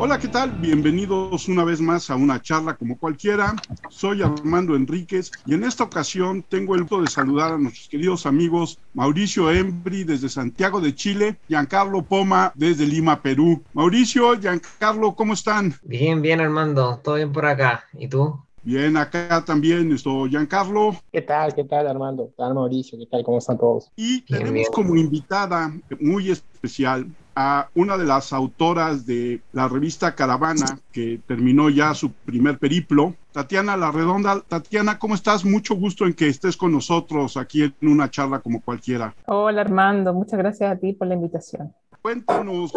Hola, ¿qué tal? Bienvenidos una vez más a una charla como cualquiera. Soy Armando Enríquez y en esta ocasión tengo el gusto de saludar a nuestros queridos amigos Mauricio Embri desde Santiago de Chile, Giancarlo Poma desde Lima, Perú. Mauricio, Giancarlo, ¿cómo están? Bien, bien, Armando, todo bien por acá. ¿Y tú? Bien, acá también estoy Giancarlo. ¿Qué tal? ¿Qué tal, Armando? ¿Qué tal, Mauricio? ¿Qué tal? ¿Cómo están todos? Y tenemos como invitada muy especial a una de las autoras de la revista Caravana, que terminó ya su primer periplo, Tatiana La Redonda. Tatiana, ¿cómo estás? Mucho gusto en que estés con nosotros aquí en una charla como cualquiera. Hola Armando, muchas gracias a ti por la invitación. Cuéntanos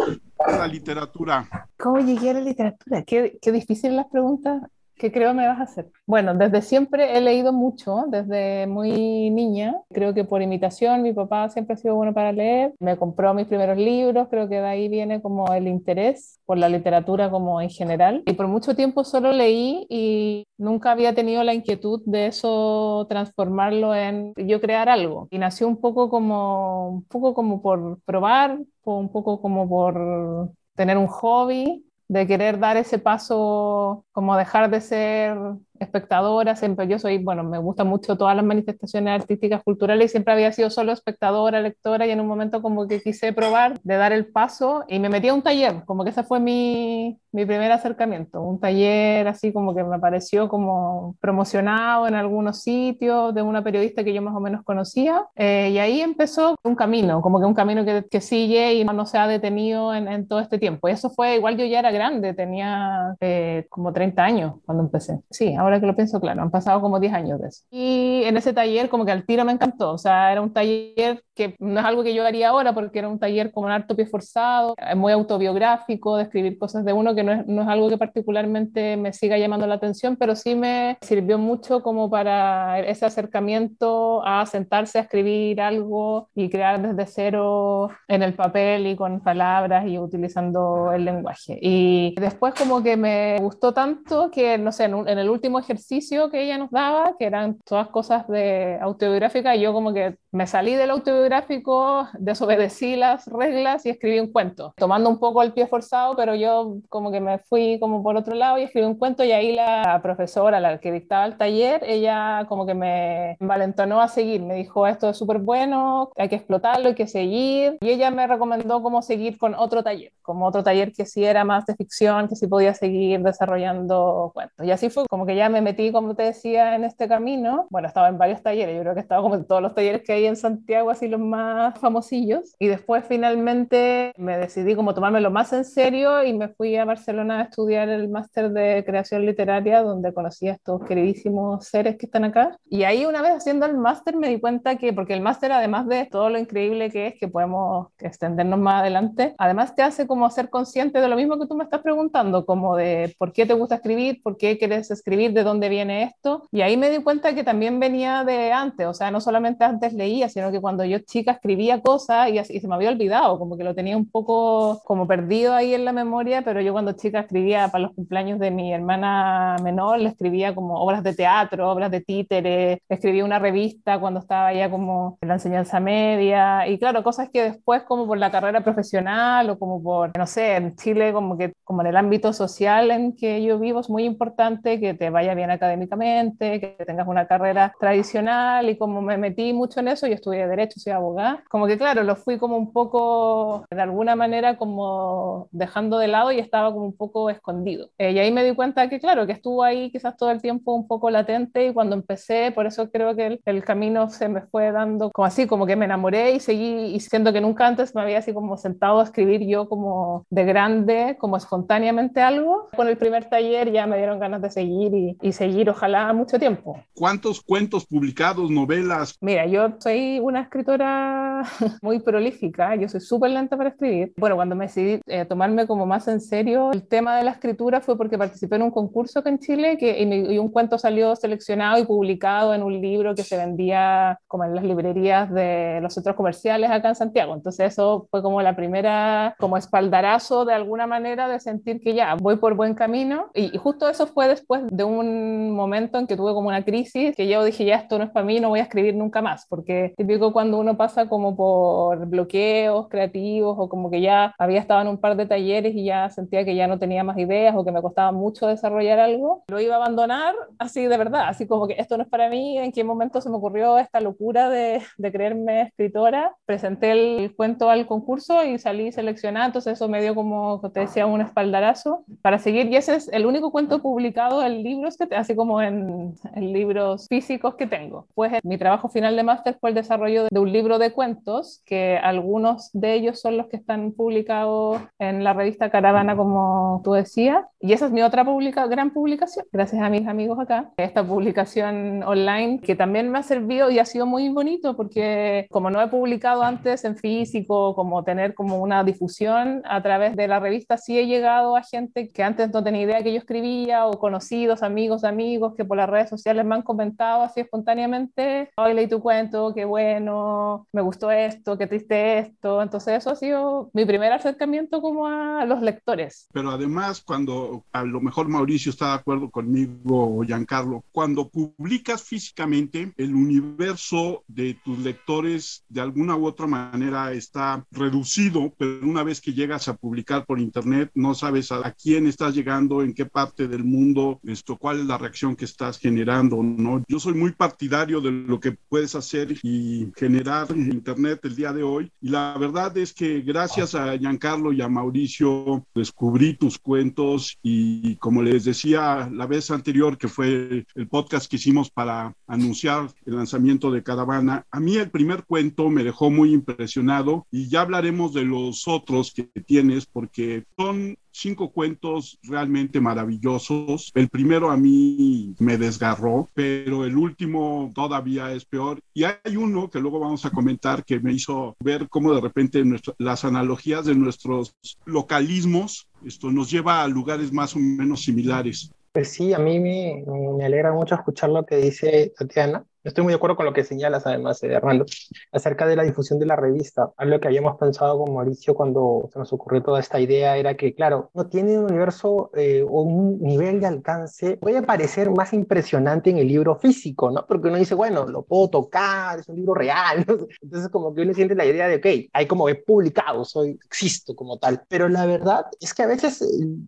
la literatura. ¿Cómo llegué a la literatura? Qué, qué difícil las preguntas ¿Qué creo me vas a hacer? Bueno, desde siempre he leído mucho, desde muy niña. Creo que por imitación, mi papá siempre ha sido bueno para leer. Me compró mis primeros libros, creo que de ahí viene como el interés por la literatura como en general. Y por mucho tiempo solo leí y nunca había tenido la inquietud de eso transformarlo en yo crear algo. Y nació un poco como, un poco como por probar, un poco como por tener un hobby de querer dar ese paso, como dejar de ser espectadora, siempre yo soy, bueno, me gustan mucho todas las manifestaciones artísticas, culturales y siempre había sido solo espectadora, lectora y en un momento como que quise probar de dar el paso y me metí a un taller, como que ese fue mi, mi primer acercamiento, un taller así como que me pareció como promocionado en algunos sitios de una periodista que yo más o menos conocía eh, y ahí empezó un camino, como que un camino que, que sigue y no, se ha detenido en, en, todo este tiempo. Y eso fue, igual yo ya era grande, tenía eh, como 30 años cuando empecé. Sí, ahora que lo pienso, claro, han pasado como 10 años de eso. Y en ese taller como que al tiro me encantó, o sea, era un taller que no es algo que yo haría ahora porque era un taller como un harto pie forzado, muy autobiográfico, de escribir cosas de uno, que no es, no es algo que particularmente me siga llamando la atención, pero sí me sirvió mucho como para ese acercamiento a sentarse a escribir algo y crear desde cero en el papel y con palabras y utilizando el lenguaje. Y después como que me gustó tanto que, no sé, en, un, en el último ejercicio que ella nos daba, que eran todas cosas de autobiográfica, yo como que me salí del autobiográfico, desobedecí las reglas y escribí un cuento, tomando un poco el pie forzado, pero yo como que me fui como por otro lado y escribí un cuento y ahí la profesora, la que dictaba el taller, ella como que me valentonó a seguir, me dijo esto es súper bueno, hay que explotarlo, hay que seguir y ella me recomendó cómo seguir con otro taller, como otro taller que sí era más de ficción, que sí podía seguir desarrollando cuentos. Y así fue como que ya me metí, como te decía, en este camino. Bueno, estaba en varios talleres, yo creo que estaba como en todos los talleres que hay en Santiago, así los más famosillos. Y después finalmente me decidí como tomármelo más en serio y me fui a Barcelona a estudiar el máster de creación literaria, donde conocí a estos queridísimos seres que están acá. Y ahí una vez haciendo el máster me di cuenta que, porque el máster además de todo lo increíble que es, que podemos extendernos más adelante, además te hace como ser consciente de lo mismo que tú me estás preguntando, como de por qué te gusta escribir, por qué quieres escribir, de dónde viene esto. Y ahí me di cuenta que también venía de antes, o sea, no solamente antes leía, sino que cuando yo chica escribía cosas y, así, y se me había olvidado, como que lo tenía un poco como perdido ahí en la memoria, pero yo cuando chica escribía para los cumpleaños de mi hermana menor, le escribía como obras de teatro, obras de títeres, escribía una revista cuando estaba ya como en la enseñanza media, y claro, cosas que después como por la carrera profesional o como por, no sé, en Chile como que como en el ámbito social en que yo vivo es muy importante que te vaya bien académicamente, que tengas una carrera tradicional y como me metí mucho en eso, yo estudié Derecho, soy abogada, como que claro, lo fui como un poco, de alguna manera como dejando de lado y estaba como un poco escondido. Eh, y ahí me di cuenta que claro, que estuvo ahí quizás todo el tiempo un poco latente y cuando empecé, por eso creo que el, el camino se me fue dando como así, como que me enamoré y seguí, y siento que nunca antes me había así como sentado a escribir yo como de grande, como espontáneamente algo. Con el primer taller ya me dieron ganas de seguir y, y seguir ojalá mucho tiempo. ¿Cuántos cuentos publicados, novelas? Mira, yo soy una escritora muy prolífica, yo soy súper lenta para escribir. Bueno, cuando me decidí eh, tomarme como más en serio el tema de la escritura fue porque participé en un concurso acá en Chile que, y, y un cuento salió seleccionado y publicado en un libro que se vendía como en las librerías de los centros comerciales acá en Santiago. Entonces eso fue como la primera, como espaldarazo de alguna manera de sentir que ya voy por buen camino. Y, y justo eso fue después de un momento en que tuve como una crisis, que yo dije, ya esto no es para mí, no voy a escribir nunca más, porque típico cuando uno uno pasa como por bloqueos creativos o como que ya había estado en un par de talleres y ya sentía que ya no tenía más ideas o que me costaba mucho desarrollar algo, lo iba a abandonar así de verdad, así como que esto no es para mí, en qué momento se me ocurrió esta locura de, de creerme escritora, presenté el cuento al concurso y salí seleccionada, entonces eso me dio como, te decía, un espaldarazo para seguir y ese es el único cuento publicado en libros, que así como en, en libros físicos que tengo. Pues mi trabajo final de máster fue el desarrollo de un libro de cuentos, que algunos de ellos son los que están publicados en la revista Caravana, como tú decías, y esa es mi otra publica gran publicación, gracias a mis amigos acá, esta publicación online que también me ha servido y ha sido muy bonito porque como no he publicado antes en físico, como tener como una difusión a través de la revista, sí he llegado a gente que antes no tenía idea que yo escribía o conocidos, amigos, amigos que por las redes sociales me han comentado así espontáneamente, hoy leí tu cuento, qué bueno, me gustó esto, qué triste esto. Entonces eso ha sido mi primer acercamiento como a los lectores. Pero además, cuando a lo mejor Mauricio está de acuerdo conmigo o Giancarlo, cuando publicas físicamente, el universo de tus lectores de alguna u otra manera está reducido, pero una vez que llegas a publicar por internet, no sabes a, quién estás llegando, en qué parte del mundo, esto, cuál es la reacción que estás generando, ¿no? Yo soy muy partidario de lo que puedes hacer y generar en internet el día de hoy. Y la verdad es que gracias a Giancarlo y a Mauricio descubrí tus cuentos y como les decía la vez anterior que fue el podcast que hicimos para anunciar el lanzamiento de Caravana, a mí el primer cuento me dejó muy impresionado y ya hablaremos de los otros que tienes porque son cinco cuentos realmente maravillosos. El primero a mí me desgarró, pero el último todavía es peor. Y hay uno que luego vamos a comentar que me hizo ver cómo de repente las analogías de nuestros localismos esto nos lleva a lugares más o menos similares. Pues sí, a mí me, me alegra mucho escuchar lo que dice Tatiana Estoy muy de acuerdo con lo que señalas, además, eh, Armando, acerca de la difusión de la revista. Algo que habíamos pensado con Mauricio cuando se nos ocurrió toda esta idea era que, claro, no tiene un universo eh, o un nivel de alcance, puede parecer más impresionante en el libro físico, ¿no? Porque uno dice, bueno, lo puedo tocar, es un libro real. Entonces, como que uno siente la idea de, ok, hay como he publicado, soy, existo como tal. Pero la verdad es que a veces, eh,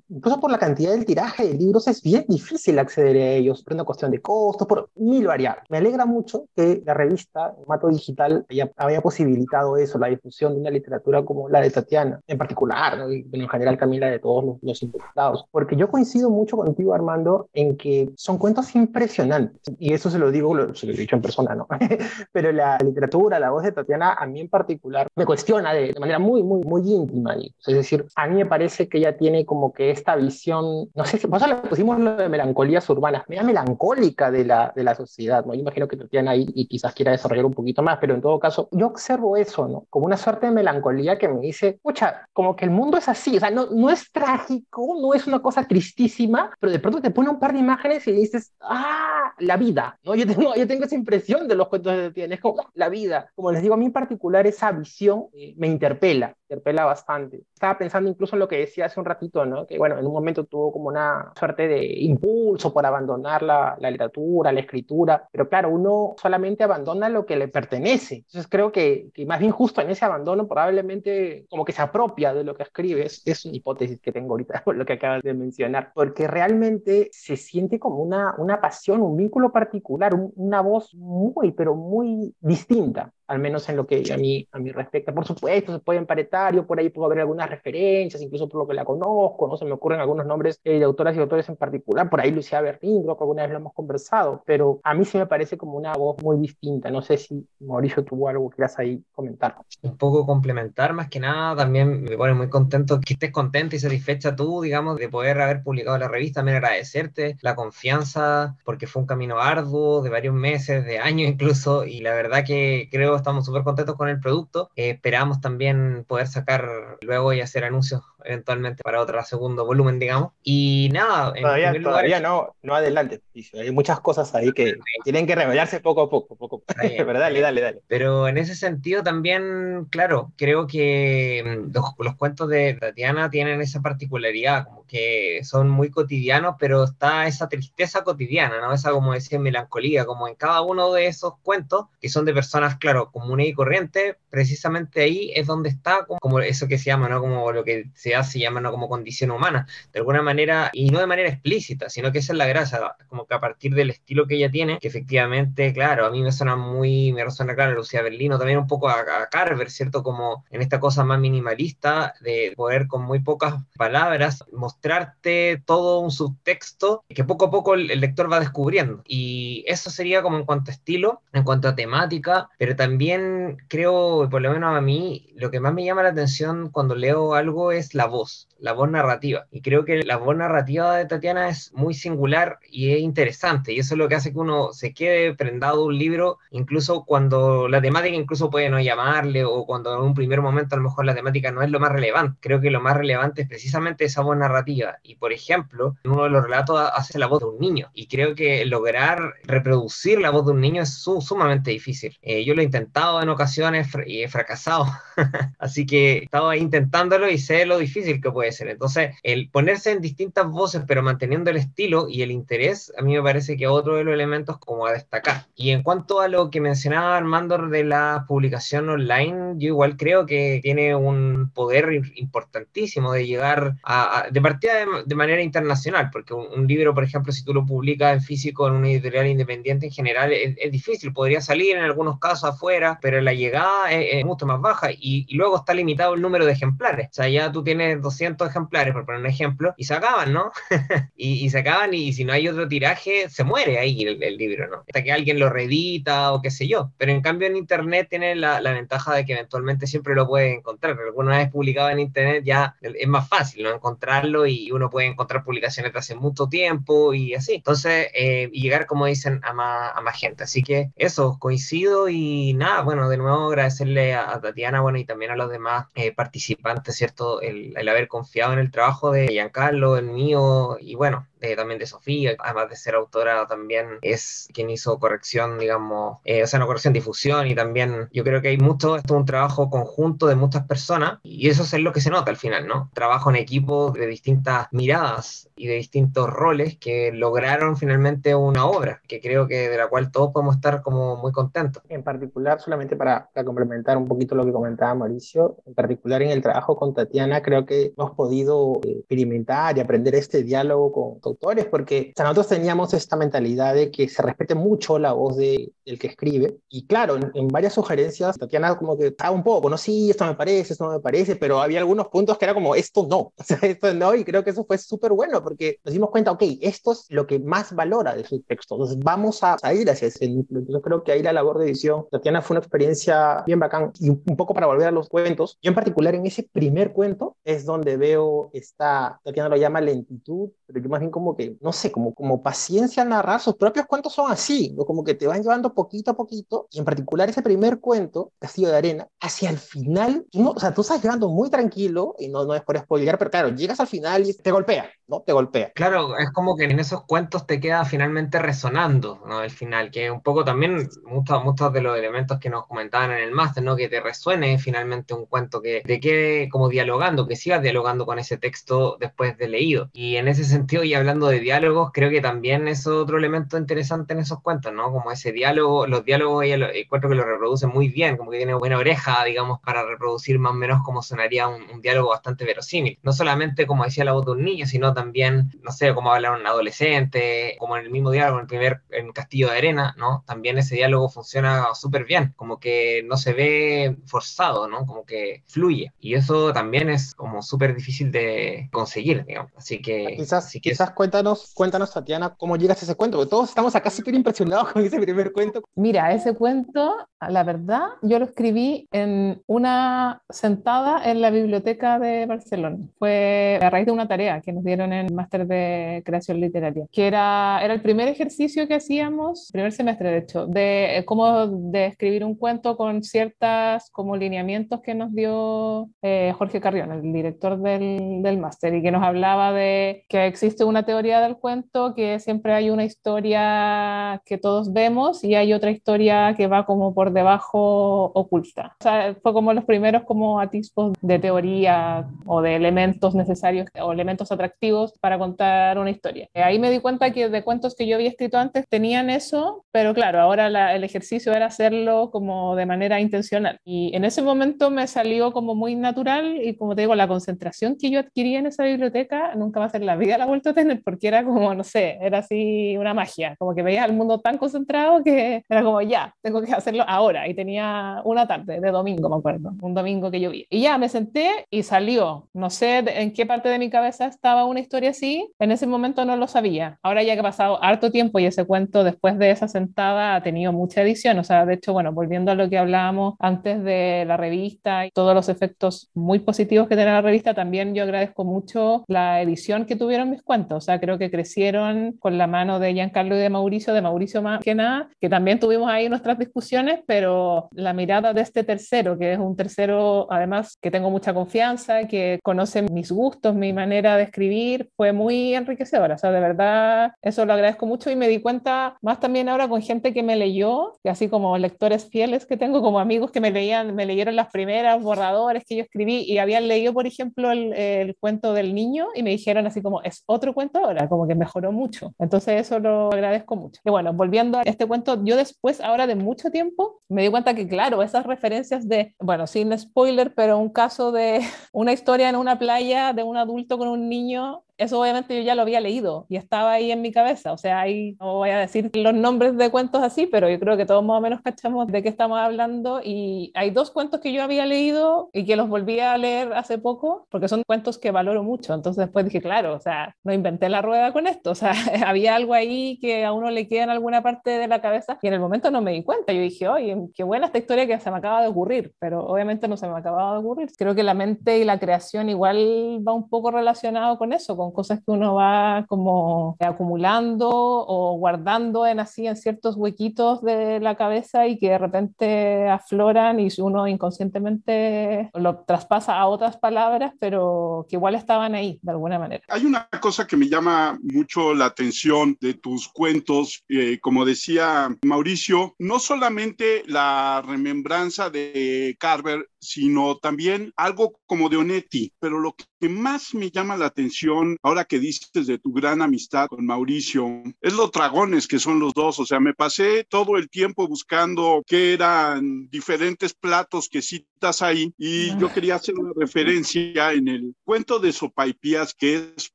incluso por la cantidad del tiraje de libros, es bien difícil acceder a ellos por una cuestión de costos, por mil variables. Me alegra mucho que la revista, formato digital, haya, había posibilitado eso, la difusión de una literatura como la de Tatiana, en particular, y en general Camila, de todos los, los. Porque yo coincido mucho contigo, Armando, en que son cuentos impresionantes. Y eso se lo digo, se lo he dicho en persona, ¿no? Pero la literatura, la voz de Tatiana, a mí en particular, me cuestiona de, de manera muy, muy, muy íntima. Es decir, a mí me parece que ella tiene como que esta visión, no sé si, eso le pusimos lo de melancolías urbanas, media melancólica de la, de la sociedad, ¿no? Yo imagino que tiene ahí y quizás quiera desarrollar un poquito más, pero en todo caso, yo observo eso, ¿no? Como una suerte de melancolía que me dice, pucha, como que el mundo es así, o sea, no, no es trágico, no es una cosa tristísima, pero de pronto te pone un par de imágenes y dices, ah, la vida, ¿no? Yo tengo, yo tengo esa impresión de los cuentos de Tatiana, es como ah, la vida. Como les digo, a mí en particular esa visión eh, me interpela, interpela bastante. Estaba pensando incluso en lo que decía hace un ratito, ¿no? Que bueno, en un momento tuvo como una suerte de impulso por abandonar la, literatura, la escritura, pero claro, uno solamente abandona lo que le pertenece. Entonces creo que, que más bien justo en ese abandono probablemente como que se apropia de lo que escribe. Es, es una hipótesis que tengo ahorita por lo que acabas de mencionar, porque realmente se siente como una, una pasión, un vínculo particular, una voz muy, pero muy distinta al menos en lo que a mí, a mí respecta. Por supuesto, se puede emparetar, yo por ahí puedo ver algunas referencias, incluso por lo que la conozco, ¿no? Se me ocurren algunos nombres eh, de autoras y autores en particular, por ahí Lucía Berlín, creo que alguna vez lo hemos conversado, pero a mí sí me parece como una voz muy distinta. No sé si Mauricio tuvo algo que quieras ahí comentar. Un poco complementar, más que nada, también me pone muy contento que estés contenta y satisfecha tú, digamos, de poder haber publicado la revista, también agradecerte la confianza, porque fue un camino arduo, de varios meses, de años incluso, y la verdad que creo estamos súper contentos con el producto. Eh, esperamos también poder sacar luego y hacer anuncios eventualmente para otro segundo volumen, digamos. Y nada, en todavía, primer lugar, todavía no, no adelante. Hay muchas cosas ahí que tienen que revelarse poco a poco, poco. Pero dale, dale, dale. Pero en ese sentido también, claro, creo que mm, los, los cuentos de Tatiana tienen esa particularidad, como que son muy cotidianos, pero está esa tristeza cotidiana, ¿no? Esa, como decía, melancolía, como en cada uno de esos cuentos, que son de personas, claro, comunes y corrientes, precisamente ahí es donde está como, eso que se llama, ¿no? Como lo que se hace, llama, ¿no? Como condición humana, de alguna manera, y no de manera explícita, sino que esa es la grasa, como que a partir del estilo que ella tiene, que efectivamente, claro, a mí me suena muy, me resuena, claro, Lucía Berlino, también un poco a, a Carver, ¿cierto? Como en esta cosa más minimalista, de poder con muy pocas palabras mostrarte todo un subtexto que poco a poco el, lector va descubriendo. Y eso sería como en cuanto a estilo, en cuanto a temática, pero también creo, por lo menos a mí, lo que más me llama la atención cuando leo algo es la voz, la voz narrativa. Y creo que la voz narrativa de Tatiana es muy singular y es interesante. Y eso es lo que hace que uno se quede prendado un libro, incluso cuando la temática incluso puede no llamarle o cuando en un primer momento a lo mejor la temática no es lo más relevante. Creo que lo más relevante es precisamente esa voz narrativa. Y por ejemplo, en uno de los relatos hace la voz de un niño. Y creo que lograr reproducir la voz de un niño es sumamente difícil. Eh, yo lo he intentado en ocasiones y he fracasado. Así que estaba intentándolo y sé lo difícil que puede ser. Entonces, el ponerse en distintas voces, pero manteniendo el estilo y el interés, a mí me parece que otro de los elementos como a destacar. Y en cuanto a lo que mencionaba Armando de la publicación online, yo igual creo que tiene un poder importantísimo de llegar a, de partida de, manera internacional, porque un, libro, por ejemplo, si tú lo publicas en físico en una editorial independiente en general, es, difícil, podría salir en algunos casos afuera, pero la llegada es, mucho más baja y, luego está limitado el número de ejemplares. O sea, ya tú tienes 200 ejemplares, por poner un ejemplo, y se acaban, ¿no? y, se acaban y, si no hay otro tiraje, se muere ahí el, libro, ¿no? Hasta que alguien lo reedita o qué sé yo. Pero en cambio en Internet tiene la, la ventaja de que eventualmente siempre lo puedes encontrar. Alguna vez publicado en Internet ya es más fácil, ¿no? Encontrarlo y uno puede encontrar publicaciones de hace mucho tiempo y así. Entonces, eh, y llegar, como dicen, a más, a más gente. Así que eso, coincido y nada, bueno, de nuevo agradecerle a, Tatiana, bueno, y también a los demás eh, participantes, ¿cierto? El, el haber confiado en el trabajo de Giancarlo, el mío, y bueno, también de Sofía, además de ser autora también es quien hizo corrección, digamos, eh, o sea, no corrección, difusión y también yo creo que hay mucho, esto es un trabajo conjunto de muchas personas y eso es lo que se nota al final, ¿no? Trabajo en equipo de distintas miradas y de distintos roles que lograron finalmente una obra que creo que de la cual todos podemos estar como muy contentos. En particular, solamente para, complementar un poquito lo que comentaba Mauricio, en particular en el trabajo con Tatiana, creo que hemos podido eh, experimentar y aprender este diálogo con, con autores, porque nosotros teníamos esta mentalidad de que se respete mucho la voz de, del que escribe. Y claro, en, varias sugerencias, Tatiana como que estaba un poco, no, sí, esto me parece, esto no me parece, pero había algunos puntos que era como, esto no, o sea, esto no, y creo que eso fue súper bueno, porque nos dimos cuenta, ok, esto es lo que más valora de su texto, entonces vamos a, a ir hacia ese. Yo creo que ahí la labor de edición, Tatiana fue una experiencia bien bacán. Y un poco para volver a los cuentos, yo en particular en ese primer cuento es donde veo esta, Tatiana lo llama lentitud, pero yo más bien como como que, no sé, como, como paciencia al narrar, sus propios cuentos son así, ¿no? como que te van llevando poquito a poquito, y en particular ese primer cuento, Castillo de Arena, hacia el final, no, o sea, tú estás llevando muy tranquilo, y no, no es por spoiler, pero claro, llegas al final y te golpea, ¿no? Te golpea. Claro, es como que en esos cuentos te queda finalmente resonando, ¿no? El final, que un poco también muchos, muchos de los elementos que nos comentaban en el máster, ¿no? Que te resuene finalmente un cuento que te quede como dialogando, que sigas dialogando con ese texto después de leído. Y en ese sentido, y hablando de diálogos, creo que también es otro elemento interesante en esos cuentos, ¿no? Como ese diálogo, los diálogos ella lo, encuentro que lo reproduce muy bien, como que tiene buena oreja, digamos, para reproducir más o menos como sonaría un, diálogo bastante verosímil. No solamente como decía la voz de un niño, sino también, no sé, como hablar un adolescente, como en el mismo diálogo, en el primer, en Castillo de Arena, ¿no? También ese diálogo funciona súper bien, como que no se ve forzado, ¿no? Como que fluye. Y eso también es como súper difícil de conseguir, digamos. Así que... Quizás, quizás cuéntanos, cuéntanos, Tatiana, cómo llegas a ese cuento, porque todos estamos acá súper impresionados con ese primer cuento. Mira, ese cuento, la verdad, yo lo escribí en una sentada en la biblioteca de Barcelona. Fue a raíz de una tarea que nos dieron en el máster de creación literaria, que era, era el primer ejercicio que hacíamos, primer semestre de hecho, de eh, cómo de escribir un cuento con ciertas como lineamientos que nos dio eh, Jorge Carrión, el director del, del máster, y que nos hablaba de que existe una teoría del cuento, que siempre hay una historia que todos vemos y hay otra historia que va como por debajo oculta. O sea, fue como los primeros como atisbos de teoría o de elementos necesarios o elementos atractivos para contar una historia. Ahí me di cuenta que de cuentos que yo había escrito antes tenían eso, pero claro, ahora el ejercicio era hacerlo como de manera intencional. Y en ese momento me salió como muy natural y como te digo, la concentración que yo adquirí en esa biblioteca nunca va a ser la vida la vuelta a tener porque era como, no sé, era así una magia, como que veía el mundo tan concentrado que era como, ya, tengo que hacerlo ahora. Y tenía una tarde de domingo, me acuerdo, un domingo que vi. Y ya me senté y salió. No sé en qué parte de mi cabeza estaba una historia así, en ese momento no lo sabía. Ahora ya que ha pasado harto tiempo y ese cuento después de esa sentada ha tenido mucha edición, o sea, de hecho, bueno, volviendo a lo que hablábamos antes de la revista y todos los efectos muy positivos que tiene la revista, también yo agradezco mucho la edición que tuvieron mis cuentos, sea, creo que crecieron con la mano de Giancarlo y de Mauricio, de Mauricio más que nada, que también tuvimos ahí nuestras discusiones, pero la mirada de este tercero, que es un tercero además que tengo mucha confianza, que conoce mis gustos, mi manera de escribir, fue muy enriquecedora, o sea, de verdad, eso lo agradezco mucho y me di cuenta más también ahora con gente que me leyó, que así como lectores fieles que tengo, como amigos que me leían, me leyeron las primeras borradores que yo escribí y habían leído, por ejemplo, el, el cuento del niño y me dijeron así como, es otro cuento ahora, como que mejoró mucho. Entonces eso lo agradezco mucho. Y bueno, volviendo a este cuento, yo después, ahora de mucho tiempo, me di cuenta que, claro, esas referencias de, bueno, sin spoiler, pero un caso de una historia en una playa de un adulto con un niño eso obviamente yo ya lo había leído y estaba ahí en mi cabeza. O sea, ahí no voy a decir los nombres de cuentos así, pero yo creo que todos más o menos cachamos de qué estamos hablando. Y hay dos cuentos que yo había leído y que los volví a leer hace poco, porque son cuentos que valoro mucho. Entonces después dije, claro, o sea, no inventé la rueda con esto. O sea, había algo ahí que a uno le queda en alguna parte de la cabeza y en el momento no me di cuenta. Yo dije, oye, qué buena esta historia que se me acaba de ocurrir, pero obviamente no se me acababa de ocurrir. Creo que la mente y la creación igual va un poco relacionado con eso, con cosas que uno va como acumulando o guardando en así en ciertos huequitos de la cabeza y que de repente afloran y uno inconscientemente lo traspasa a otras palabras, pero que igual estaban ahí de alguna manera. Hay una cosa que me llama mucho la atención de tus cuentos, eh, como decía Mauricio, no solamente la remembranza de Carver, sino también algo como de Onetti, pero lo que más me llama la atención ahora que dices de tu gran amistad con Mauricio es los dragones que son los dos, o sea, me pasé todo el tiempo buscando qué eran diferentes platos que citas ahí y yo quería hacer una referencia en el cuento de Sopaipías que es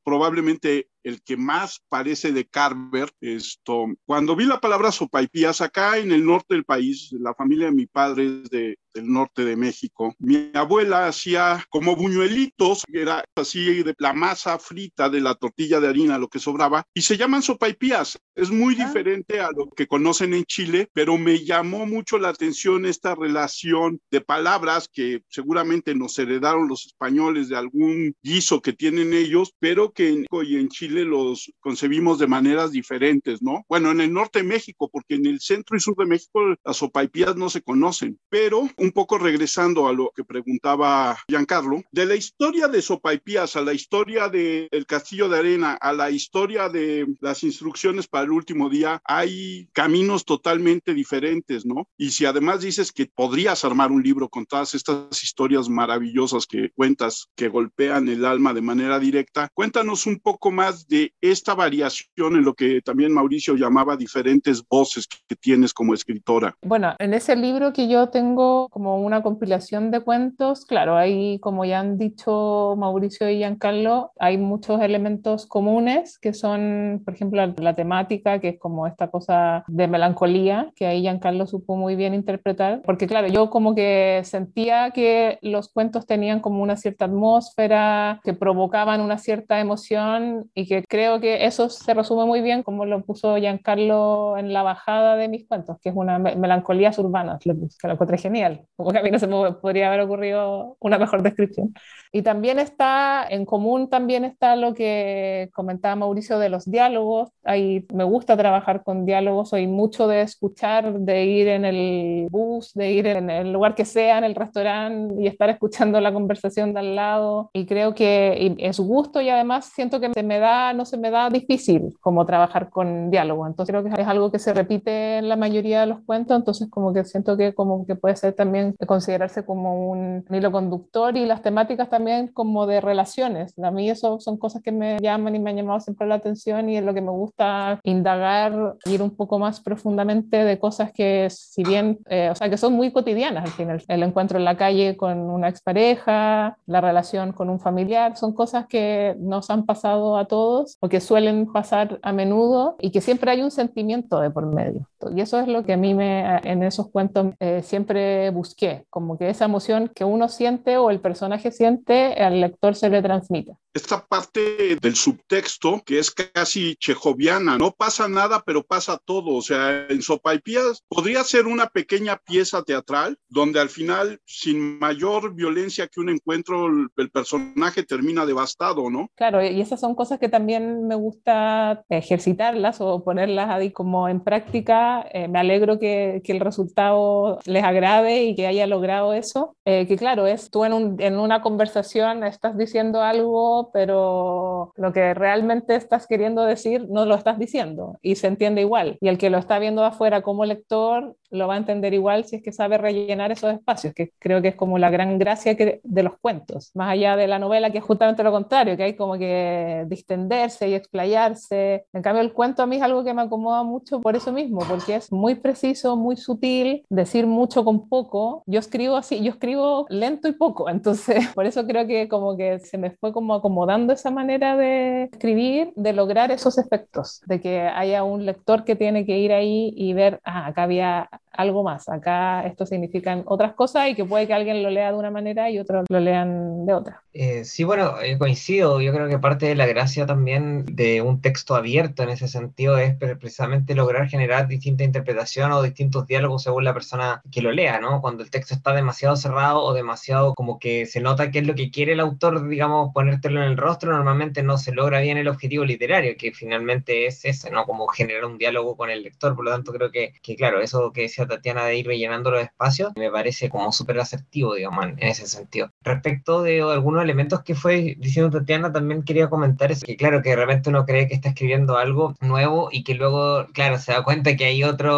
probablemente el que más parece de Carver. Esto, cuando vi la palabra sopaipías acá en el norte del país, la familia de mi padre es de, del norte de México, mi abuela hacía como buñuelitos, era así de la masa frita de la tortilla de harina, lo que sobraba, y se llaman sopaipías. Es muy ah. diferente a lo que conocen en Chile, pero me llamó mucho la atención esta relación de palabras que seguramente nos heredaron los españoles de algún guiso que tienen ellos, pero que en, y en Chile los concebimos de maneras diferentes, ¿no? Bueno, en el norte de México, porque en el centro y sur de México las sopaipías no se conocen, pero un poco regresando a lo que preguntaba Giancarlo, de la historia de sopaipías a la historia del el castillo de arena, a la historia de las instrucciones para el último día, hay caminos totalmente diferentes, ¿no? Y si además dices que podrías armar un libro con todas estas historias maravillosas que cuentas, que golpean el alma de manera directa, cuéntanos un poco más de esta variación en lo que también Mauricio llamaba diferentes voces que tienes como escritora? Bueno, en ese libro que yo tengo como una compilación de cuentos, claro, hay, como ya han dicho Mauricio y Giancarlo, hay muchos elementos comunes que son, por ejemplo, la, temática, que es como esta cosa de melancolía, que ahí Giancarlo supo muy bien interpretar, porque claro, yo como que sentía que los cuentos tenían como una cierta atmósfera, que provocaban una cierta emoción y que creo que eso se resume muy bien como lo puso Giancarlo en la bajada de mis cuentos, que es una melancolía urbana, que lo encontré genial, como que a mí no se me podría haber ocurrido una mejor descripción. Y también está, en común también está lo que comentaba Mauricio de los diálogos, ahí me gusta trabajar con diálogos, soy mucho de escuchar, de ir en el bus, de ir en el lugar que sea, en el restaurante y estar escuchando la conversación de al lado, y creo que es gusto y además siento que se me da, no se me da difícil como trabajar con diálogo. Entonces creo que es algo que se repite en la mayoría de los cuentos, entonces como que siento que como que puede ser también considerarse como un hilo conductor y las temáticas también como de relaciones. A mí eso son cosas que me llaman y me han llamado siempre la atención y es lo que me gusta indagar, ir un poco más profundamente de cosas que si bien, eh, o sea, que son muy cotidianas al final. El encuentro en la calle con una expareja, la relación con un familiar, son cosas que nos han pasado a todos o que suelen pasar a menudo y que siempre hay un sentimiento de por medio. Y eso es lo que a mí me, en esos cuentos eh, siempre busqué, como que esa emoción que uno siente o el personaje siente, al lector se le transmite esta parte del subtexto que es casi chejoviana, no pasa nada, pero pasa todo. O sea, en Sopaipías podría ser una pequeña pieza teatral donde al final, sin mayor violencia que un encuentro, el personaje termina devastado, ¿no? Claro, y esas son cosas que también me gusta ejercitarlas o ponerlas ahí como en práctica. Eh, me alegro que, que, el resultado les agrade y que haya logrado eso. Eh, que claro, es tú en, un, en una conversación estás diciendo algo pero lo que realmente estás queriendo decir no lo estás diciendo y se entiende igual. Y el que lo está viendo afuera como lector lo va a entender igual si es que sabe rellenar esos espacios, que creo que es como la gran gracia que, de los cuentos, más allá de la novela que es justamente lo contrario, que hay como que distenderse y explayarse. En cambio, el cuento a mí es algo que me acomoda mucho por eso mismo, porque es muy preciso, muy sutil, decir mucho con poco. Yo escribo así, yo escribo lento y poco, entonces por eso creo que como que se me fue como acomodando esa manera de escribir, de lograr esos efectos, de que haya un lector que tiene que ir ahí y ver, ah, acá había algo más. Acá esto significan otras cosas y que puede que alguien lo lea de una manera y otros lo lean de otra. Eh, sí, bueno, eh, coincido. Yo creo que parte de la gracia también de un texto abierto en ese sentido es precisamente lograr generar distinta interpretación o distintos diálogos según la persona que lo lea, ¿no? Cuando el texto está demasiado cerrado o demasiado como que se nota qué es lo que quiere el autor, digamos, ponértelo en el rostro, normalmente no se logra bien el objetivo literario, que finalmente es ese, ¿no? Como generar un diálogo con el lector. Por lo tanto, creo que, que claro, eso que decía Tatiana de ir rellenando los espacios me parece como súper asertivo, digamos, en ese sentido. Respecto de algunos elementos que fue diciendo Tatiana, también quería comentar es que, claro, que de repente uno cree que está escribiendo algo nuevo y que luego, claro, se da cuenta que hay otra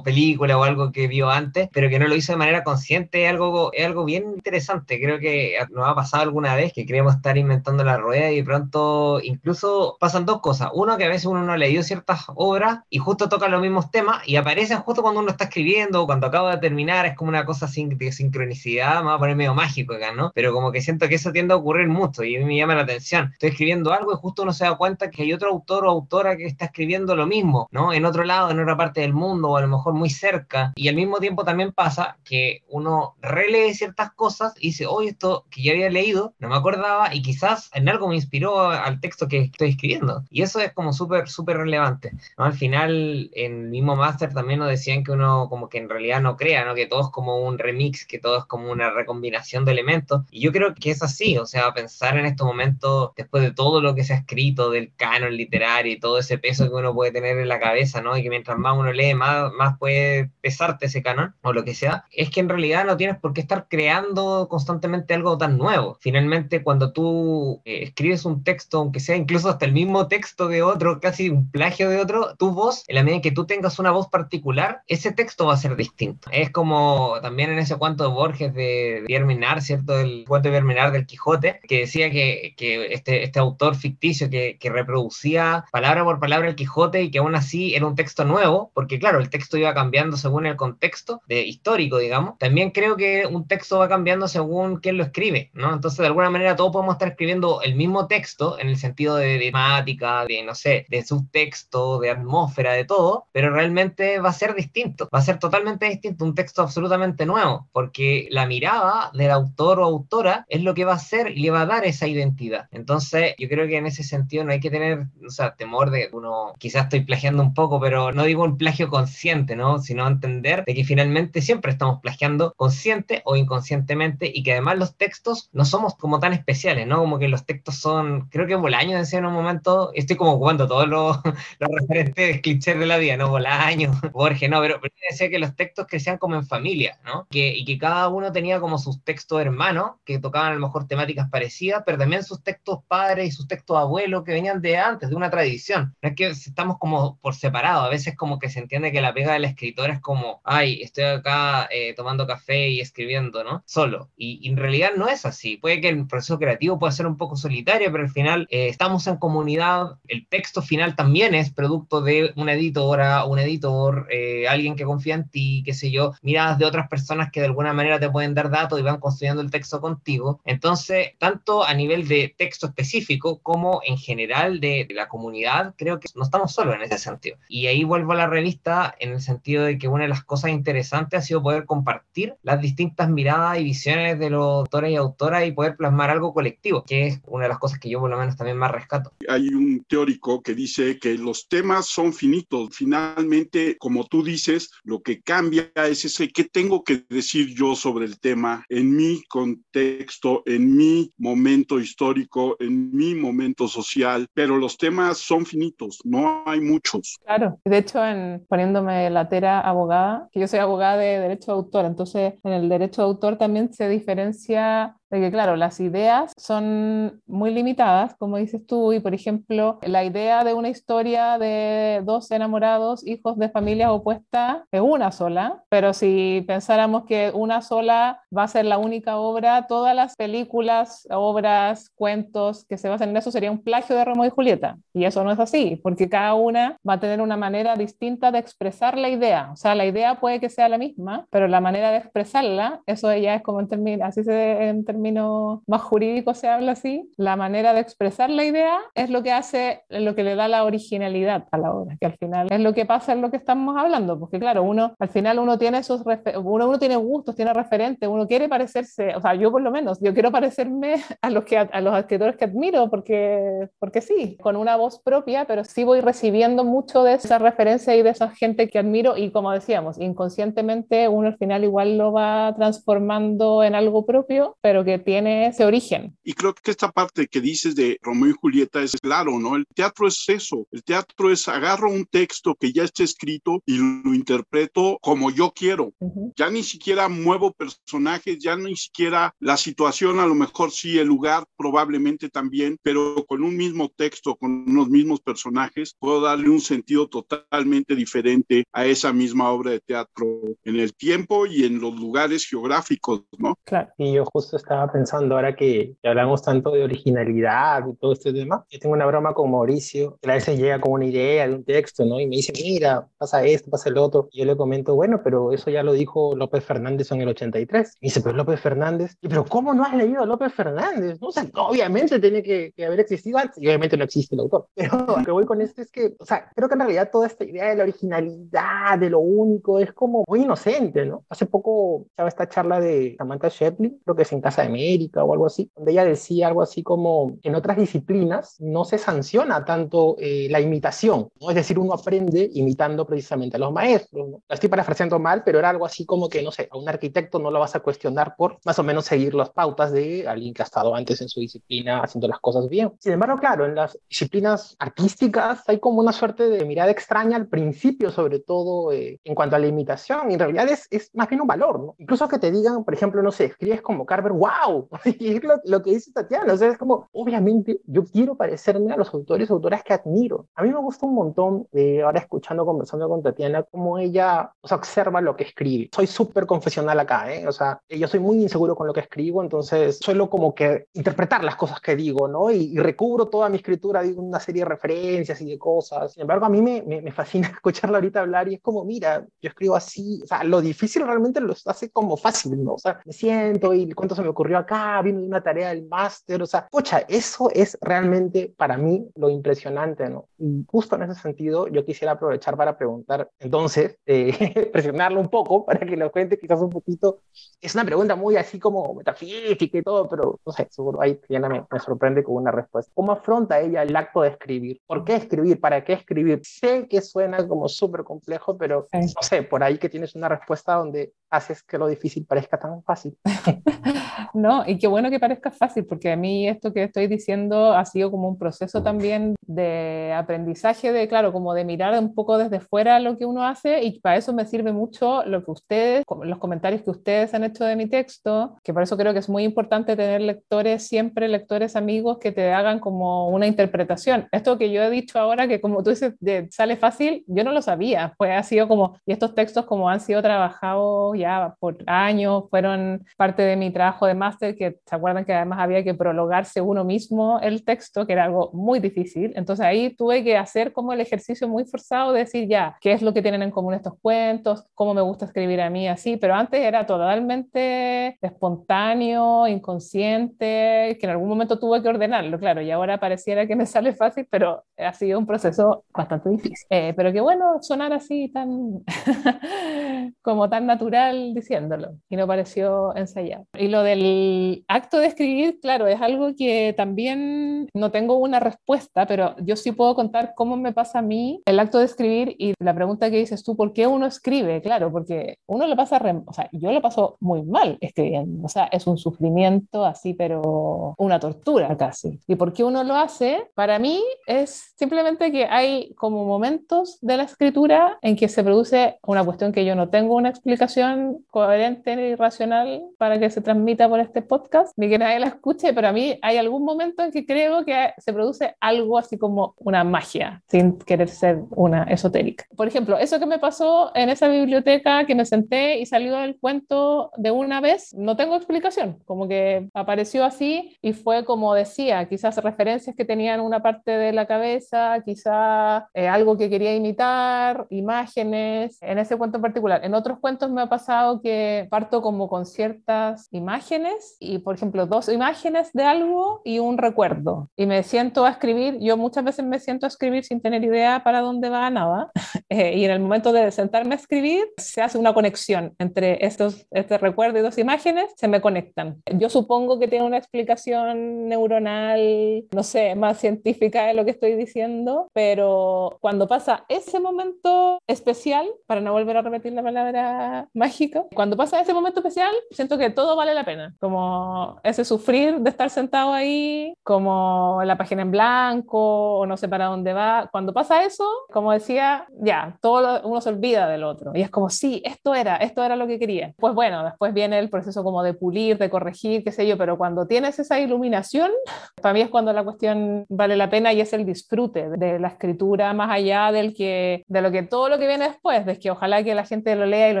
película o algo que vio antes, pero que no lo hizo de manera consciente, es algo, es algo bien interesante. Creo que nos ha pasado alguna vez que queremos estar inventando la rueda y de pronto incluso pasan dos cosas. Uno, que a veces uno no ha leído ciertas obras y justo toca los mismos temas y aparecen justo cuando uno está escribiendo o cuando acaba de terminar, es como una cosa de sincronicidad, me va a poner medio mágico acá, ¿no? Pero como que siento que eso tiende a ocurrir mucho y me llama la atención. Estoy escribiendo algo y justo uno se da cuenta que hay otro autor o autora que está escribiendo lo mismo, ¿no? En otro lado, en otra parte del mundo o a lo mejor muy cerca. Y al mismo tiempo también pasa que uno relee ciertas cosas y dice, oye, esto que ya había leído, no me acordaba y quizás en algo me inspiró al texto que estoy escribiendo. Y eso es como súper, súper relevante. ¿no? Al final, en el mismo máster también nos decían que uno como que en realidad no crea, ¿no? Que todo es como un remix, que todo es como una recombinación de elementos. Y yo creo que es así, o sea, pensar en estos momentos, después de todo lo que se ha escrito, del canon literario y todo ese peso que uno puede tener en la cabeza, ¿no? Y que mientras más uno lee, más, más puede pesarte ese canon o lo que sea, es que en realidad no tienes por qué estar creando constantemente algo tan nuevo. Finalmente, cuando tú eh, escribes un texto, aunque sea incluso hasta el mismo texto de otro, casi un plagio de otro, tu voz, en la medida en que tú tengas una voz particular, ese texto va a ser distinto. Es como también en ese cuento de Borges de Vierminar, ¿cierto? El cuento de Vierminar del Quijote, que decía que, que este, este autor ficticio que, reproducía palabra por palabra el Quijote y que aún así era un texto nuevo, porque claro, el texto iba cambiando según el contexto de, histórico, digamos. También creo que un texto va cambiando según quién lo escribe, ¿no? Entonces, de alguna manera, todos podemos estar escribiendo el mismo texto en el sentido de temática, de, no sé, de subtexto, de atmósfera, de todo, pero realmente va a ser distinto, va a ser totalmente distinto, un texto absolutamente nuevo, porque la mirada del autor o autora es lo que va a hacer y le va a dar esa identidad. Entonces, yo creo que en ese sentido no hay que tener, o sea, temor de uno, quizás estoy plagiando un poco, pero no digo un plagio consciente, ¿no? Sino entender de que finalmente siempre estamos plagiando consciente o inconscientemente y que además los textos no somos como tan especiales, ¿no? Como que los textos son, creo que Bolaño decía en un momento, estoy como jugando todos los, los referentes clichés de la vida, ¿no? Bolaño, Borges, no, pero, pero decía que los textos crecían como en familia, ¿no? Que, y que cada uno tenía como sus textos hermanos, que tocaban a lo mejor temáticas parecidas, pero también sus textos padres y sus textos abuelos que venían de antes, de una tradición. No es que estamos como por separado, a veces como que se entiende que la pega del escritor es como, ay, estoy acá eh, tomando café y escribiendo, ¿no? Solo. Y, en realidad no es así. Puede que el proceso creativo pueda ser un poco solitario, pero al final eh, estamos en comunidad, el texto final también es producto de una editora, un editor, eh, alguien que confía en ti, qué sé yo, miradas de otras personas que de alguna manera te pueden dar datos y van construyendo el texto contigo. Entonces, tanto a nivel de texto específico como en general de, la comunidad, creo que no estamos solos en ese sentido. Y ahí vuelvo a la revista en el sentido de que una de las cosas interesantes ha sido poder compartir las distintas miradas y visiones de los autores y autoras y poder plasmar algo colectivo, que es una de las cosas que yo por lo menos también más rescato. Hay un teórico que dice que los temas son finitos. Finalmente, como tú dices, lo que cambia es ese qué tengo que decir yo sobre el tema en mi contexto, en mi momento histórico, en mi momento social, pero los temas son finitos, no hay muchos. Claro, de hecho, en, poniéndome la tera abogada, que yo soy abogada de derecho de autor, entonces en el derecho de autor también se diferencia de que, claro, las ideas son muy limitadas, como dices tú, y por ejemplo, la idea de una historia de dos enamorados, hijos de familias opuestas, es una sola, pero si pensáramos que una sola va a ser la única obra, todas las películas, obras, cuentos que se basan en eso sería un plagio de Romeo y Julieta, y eso no es así, porque cada una va a tener una manera distinta de expresar la idea, o sea, la idea puede que sea la misma, pero la manera de expresarla, eso ya es como en así se en término más jurídico se habla así, la manera de expresar la idea es lo que hace, lo que le da la originalidad a la obra, que al final es lo que pasa en lo que estamos hablando, porque claro, uno, al final uno tiene esos, uno, uno tiene gustos, tiene referentes, uno quiere parecerse, o sea, yo por lo menos, yo quiero parecerme a los, que, a los escritores que admiro, porque, porque sí, con una voz propia, pero sí voy recibiendo mucho de esa referencia y de esa gente que admiro y como decíamos, inconscientemente uno al final igual lo va transformando en algo propio, pero que tiene ese origen. Y creo que esta parte que dices de Romeo y Julieta es claro, ¿no? El teatro es eso, el teatro es agarro un texto que ya está escrito y lo interpreto como yo quiero. Ya ni siquiera muevo personajes, ya ni siquiera la situación, a lo mejor sí, el lugar probablemente también, pero con un mismo texto, con unos mismos personajes, puedo darle un sentido totalmente diferente a esa misma obra de teatro en el tiempo y en los lugares geográficos, ¿no? Claro, y yo justo estaba pensando ahora que, hablamos tanto de originalidad y todo este tema, yo tengo una broma con Mauricio, que a veces llega con una idea de un texto, ¿no? Y me dice, mira, pasa esto, pasa el otro. Y yo le comento, bueno, pero eso ya lo dijo López Fernández en el 83. Y dice, pero López Fernández, y, pero ¿cómo no has leído a López Fernández? ¿No? O sea, obviamente tiene que, que, haber existido antes, y obviamente no existe el autor. Pero lo que voy con esto es que, o sea, creo que en realidad toda esta idea de la originalidad, de lo único, es como muy inocente, ¿no? Hace poco estaba esta charla de Samantha Shepley, creo que es en Casa de América o algo así, donde ella decía algo así como, en otras disciplinas no se sanciona tanto eh, la imitación, ¿no? Es decir, uno aprende imitando precisamente a los maestros, ¿no? La estoy parafraseando mal, pero era algo así como que, no sé, a un arquitecto no lo vas a cuestionar por más o menos seguir las pautas de alguien que ha estado antes en su disciplina haciendo las cosas bien. Sin embargo, claro, en las disciplinas artísticas hay como una suerte de mirada extraña al principio, sobre todo eh, en cuanto a la imitación, y en realidad es, es, más bien un valor, ¿no? Incluso que te digan, por ejemplo, no sé, escribes como Carver, wow, y es lo, lo, que dice Tatiana, o sea, es como, obviamente, yo quiero parecerme a los autores, autoras que admiro. A mí me gusta un montón, eh, ahora escuchando, conversando con Tatiana, cómo ella, o sea, observa lo que escribe. Soy súper confesional acá, ¿eh? O sea, yo soy muy inseguro con lo que escribo, entonces suelo como que interpretar las cosas que digo, ¿no? Y, y recubro toda mi escritura de una serie de referencias y de cosas. Sin embargo, a mí me, me, me fascina escucharla ahorita hablar y es como, mira, yo escribo así, o sea, lo difícil realmente lo hace como fácil, ¿no? O sea, me siento y cuento se me ocurrió ocurrió acá, vino una tarea del máster, o sea, pucha, eso es realmente para mí lo impresionante, ¿no? Y justo en ese sentido, yo quisiera aprovechar para preguntar, entonces, eh, presionarlo un poco para que lo cuente quizás un poquito. Es una pregunta muy así como metafísica y todo, pero no sé, seguro ahí Diana me, me sorprende con una respuesta. ¿Cómo afronta ella el acto de escribir? ¿Por qué escribir? ¿Para qué escribir? Sé que suena como súper complejo, pero no sé, por ahí que tienes una respuesta donde haces que lo difícil parezca tan fácil. no, y qué bueno que parezca fácil, porque a mí esto que estoy diciendo ha sido como un proceso también de aprendizaje, de claro, como de mirar un poco desde fuera lo que uno hace, y para eso me sirve mucho lo que ustedes, los comentarios que ustedes han hecho de mi texto, que por eso creo que es muy importante tener lectores, siempre lectores amigos que te hagan como una interpretación. Esto que yo he dicho ahora, que como tú dices, de, sale fácil, yo no lo sabía, pues ha sido como, y estos textos como han sido trabajados ya por años, fueron parte de mi trabajo de máster, que se acuerdan que además había que prologarse uno mismo el texto, que era algo muy difícil. Entonces ahí tuve que hacer como el ejercicio muy forzado de decir ya, ¿qué es lo que tienen en común estos cuentos? ¿Cómo me gusta escribir a mí así? Pero antes era totalmente espontáneo, inconsciente, que en algún momento tuve que ordenarlo, claro, y ahora pareciera que me sale fácil, pero ha sido un proceso bastante difícil. Eh, pero qué bueno sonar así tan como tan natural diciéndolo y no pareció ensayado. Y lo del acto de escribir, claro, es algo que también no tengo una respuesta, pero yo sí puedo contar cómo me pasa a mí el acto de escribir y la pregunta que dices tú, ¿por qué uno escribe? Claro, porque uno lo pasa, o sea, yo lo paso muy mal escribiendo, o sea, es un sufrimiento así, pero una tortura casi. ¿Y por qué uno lo hace? Para mí es simplemente que hay como momentos de la escritura en que se produce una cuestión que yo no tengo una explicación coherente y racional para que se transmita por este podcast, ni que nadie la escuche, pero a mí hay algún momento en que creo que se produce algo así como una magia, sin querer ser una esotérica. Por ejemplo, eso que me pasó en esa biblioteca que me senté y salió el cuento de una vez, no tengo explicación, como que apareció así y fue como decía, quizás referencias que tenían una parte de la cabeza, quizás eh, algo que quería imitar, imágenes, en ese cuento en particular. En otros cuentos me ha pasado que parto como con ciertas imágenes y, por ejemplo, dos imágenes de algo y un recuerdo. Y me siento a escribir, yo muchas veces me siento a escribir sin tener idea para dónde va nada. Eh, y en el momento de sentarme a escribir, se hace una conexión entre estos, este recuerdo y dos imágenes, se me conectan. Yo supongo que tiene una explicación neuronal, no sé, más científica de lo que estoy diciendo, pero cuando pasa ese momento especial, para no volver a repetir la palabra mágica, cuando pasa ese momento especial, siento que todo vale la pena, como ese sufrir de estar sentado ahí, como la página en blanco o no sé para dónde va. Cuando pasa eso, como decía, ya, todo uno se olvida del otro y es como, sí, esto era, esto era lo que quería. Pues bueno, después viene el proceso como de pulir, de corregir, qué sé yo, pero cuando tienes esa iluminación, para mí es cuando la cuestión vale la pena y es el disfrute de la escritura más allá del que, de lo que todo lo que viene después, de que ojalá que la gente lo lea y lo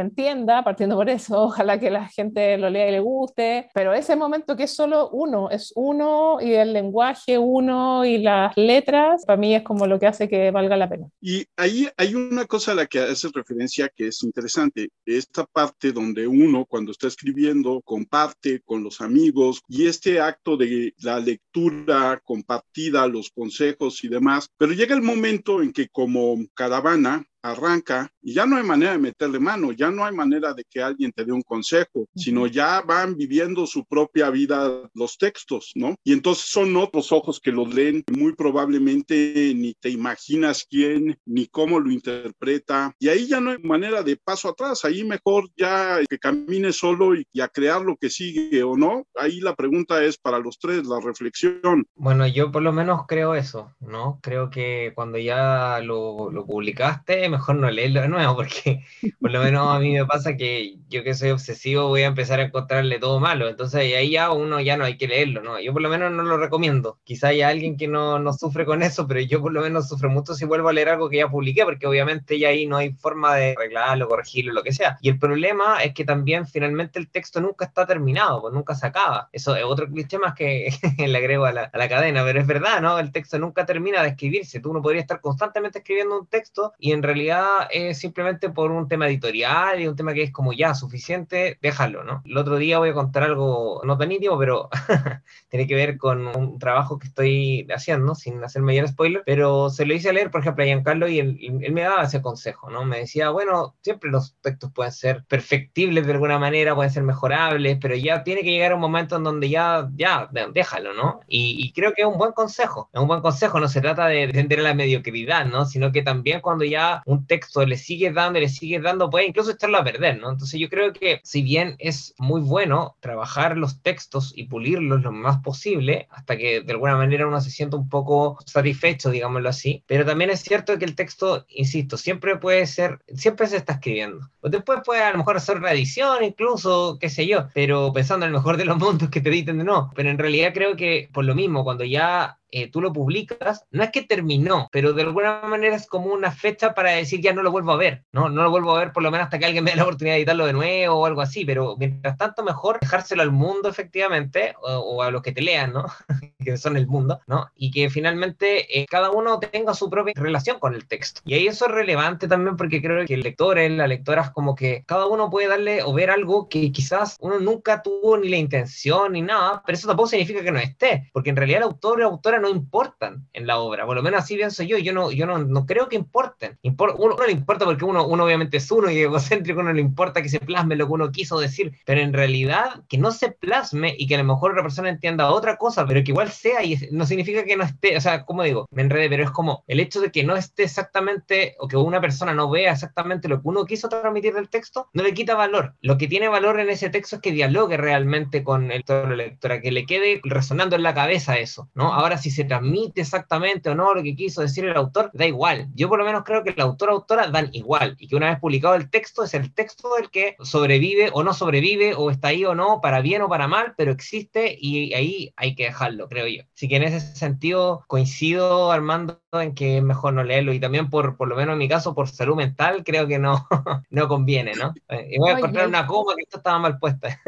entienda, partiendo por eso, ojalá que la gente lo lea y le guste, pero ese momento que es solo uno, es uno y el lenguaje uno y las letras, para mí es como lo que hace que valga la pena. Y ahí hay una cosa a la que hace referencia que es interesante, esta parte donde uno cuando está escribiendo comparte con los amigos y este acto de la lectura compartida, los consejos y demás, pero llega el momento en que como caravana arranca y ya no hay manera de meterle mano, ya no hay manera de que alguien te dé un consejo, sino ya van viviendo su propia vida los textos, ¿no? Y entonces son otros ojos que los leen, muy probablemente ni te imaginas quién, ni cómo lo interpreta, y ahí ya no hay manera de paso atrás, ahí mejor ya que camine solo y, a crear lo que sigue o no, ahí la pregunta es para los tres, la reflexión. Bueno, yo por lo menos creo eso, ¿no? Creo que cuando ya lo, lo publicaste, mejor no leerlo de nuevo, porque por lo menos a mí me pasa que yo que soy obsesivo voy a empezar a encontrarle todo malo, entonces ahí ya uno ya no hay que leerlo, ¿no? Yo por lo menos no lo recomiendo. Quizá haya alguien que no, no sufre con eso, pero yo por lo menos sufro mucho si vuelvo a leer algo que ya publiqué, porque obviamente ya ahí no hay forma de arreglarlo, corregirlo, lo que sea. Y el problema es que también finalmente el texto nunca está terminado, pues nunca se acaba. Eso es otro cliché más que le agrego a la, a la cadena, pero es verdad, ¿no? El texto nunca termina de escribirse. Tú no podrías estar constantemente escribiendo un texto y en realidad realidad es simplemente por un tema editorial y un tema que es como ya suficiente, déjalo, ¿no? El otro día voy a contar algo no tan íntimo, pero tiene que ver con un trabajo que estoy haciendo, sin hacer mayor spoiler, pero se lo hice a leer, por ejemplo, a Giancarlo y él, él me daba ese consejo, ¿no? Me decía, bueno, siempre los textos pueden ser perfectibles de alguna manera, pueden ser mejorables, pero ya tiene que llegar un momento en donde ya, ya, déjalo, ¿no? Y, creo que es un buen consejo, es un buen consejo, no se trata de tender a la mediocridad, ¿no? Sino que también cuando ya un texto le sigue dando le sigue dando, puede incluso echarlo a perder, ¿no? Entonces yo creo que si bien es muy bueno trabajar los textos y pulirlos lo más posible, hasta que de alguna manera uno se sienta un poco satisfecho, digámoslo así, pero también es cierto que el texto, insisto, siempre puede ser, siempre se está escribiendo. O después puede a lo mejor hacer una edición incluso, qué sé yo, pero pensando en el mejor de los mundos que te editen de no. Pero en realidad creo que por lo mismo, cuando ya eh, tú lo publicas, no es que terminó, pero de alguna manera es como una fecha para decir ya no lo vuelvo a ver, ¿no? No lo vuelvo a ver por lo menos hasta que alguien me dé la oportunidad de editarlo de nuevo o algo así, pero mientras tanto mejor dejárselo al mundo efectivamente o, a los que te lean, ¿no? que son el mundo, ¿no? Y que finalmente eh, cada uno tenga su propia relación con el texto. Y ahí eso es relevante también porque creo que el lector, la lectora es como que cada uno puede darle o ver algo que quizás uno nunca tuvo ni la intención ni nada, pero eso tampoco significa que no esté, porque en realidad el autor o autora no importan en la obra, por lo menos así pienso yo, yo no, yo no, no creo que importen. uno, no le importa porque uno, uno obviamente es uno y egocéntrico, no le importa que se plasme lo que uno quiso decir, pero en realidad que no se plasme y que a lo mejor otra persona entienda otra cosa, pero que igual sea y no significa que no esté, o sea, como digo, me enredé, pero es como el hecho de que no esté exactamente o que una persona no vea exactamente lo que uno quiso transmitir del texto, no le quita valor. Lo que tiene valor en ese texto es que dialogue realmente con el lector o lectora, que le quede resonando en la cabeza eso, ¿no? Ahora, si se transmite exactamente o no lo que quiso decir el autor, da igual. Yo por lo menos creo que el autor autora dan igual y que una vez publicado el texto es el texto del que sobrevive o no sobrevive o está ahí o no, para bien o para mal, pero existe y ahí hay que dejarlo, creo yo. Así que en ese sentido coincido, Armando, en que es mejor no leerlo y también por, por lo menos en mi caso, por salud mental, creo que no, no conviene, ¿no? Eh, y voy a encontrar una coma que esto estaba mal puesta.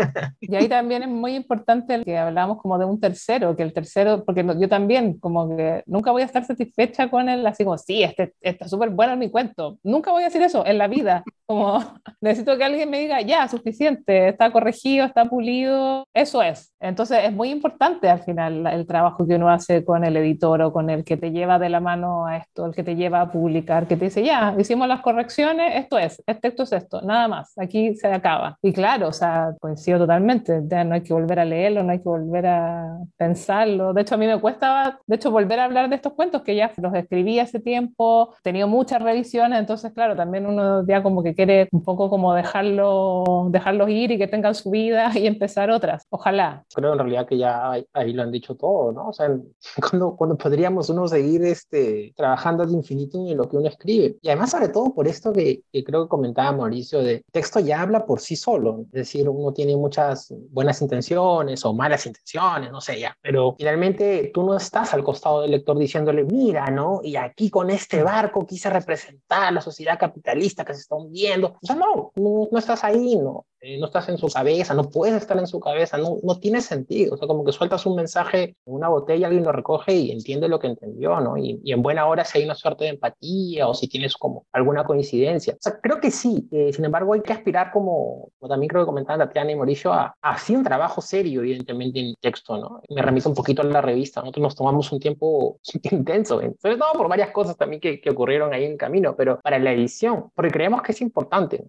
y ahí también es muy importante que hablamos como de un tercero, que el tercero, porque yo también como que nunca voy a estar satisfecha con él, así como, sí, este, está súper bueno mi cuento. Nunca voy a decir eso en la vida, como necesito que alguien me diga, ya, suficiente, está corregido, está pulido, eso es. Entonces es muy importante al final el trabajo que uno hace con el editor o con el que te lleva de la mano a esto, el que te lleva a publicar, que te dice, ya, hicimos las correcciones, esto es, este texto es esto, nada más, aquí se acaba. Y claro, o sea, coincido totalmente, ya no hay que volver a leerlo, no hay que volver a pensarlo. De hecho, a mí me cuesta, de hecho, volver a hablar de estos cuentos que ya los escribí hace tiempo, he tenido muchas revisiones, entonces, claro, también uno ya como que quiere un poco como dejarlo, dejarlos ir y que tengan su vida y empezar otras. Ojalá creo en realidad que ya ahí lo han dicho todo, ¿no? O sea, cuando, cuando podríamos uno seguir este, trabajando al infinito en lo que uno escribe. Y además, sobre todo por esto que, creo que comentaba Mauricio, de texto ya habla por sí solo. Es decir, uno tiene muchas buenas intenciones o malas intenciones, no sé ya. Pero finalmente tú no estás al costado del lector diciéndole, mira, ¿no? Y aquí con este barco quise representar la sociedad capitalista que se está hundiendo. O sea, no, no, no estás ahí, ¿no? Eh, no estás en su cabeza, no puedes estar en su cabeza, no, no tiene sentido. O sea, como que sueltas un mensaje en una botella, alguien lo recoge y entiende lo que entendió, ¿no? Y, y en buena hora si hay una suerte de empatía o si tienes como alguna coincidencia. O sea, creo que sí. sin embargo, hay que aspirar como, como también creo que comentaban Tatiana y Mauricio, a, a un trabajo serio, evidentemente, en texto, ¿no? Me remito un poquito a la revista. Nosotros nos tomamos un tiempo intenso, ¿eh? sobre todo por varias cosas también que, que ocurrieron ahí en el camino, pero para la edición, porque creemos que es importante.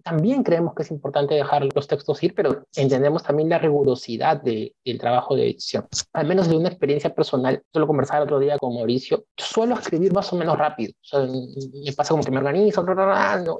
También creemos que es importante dejar textos ir, pero entendemos también la rigurosidad de, del trabajo de edición. Al menos de una experiencia personal, yo lo conversaba el otro día con Mauricio, suelo escribir más o menos rápido. O sea, me pasa como que me organizo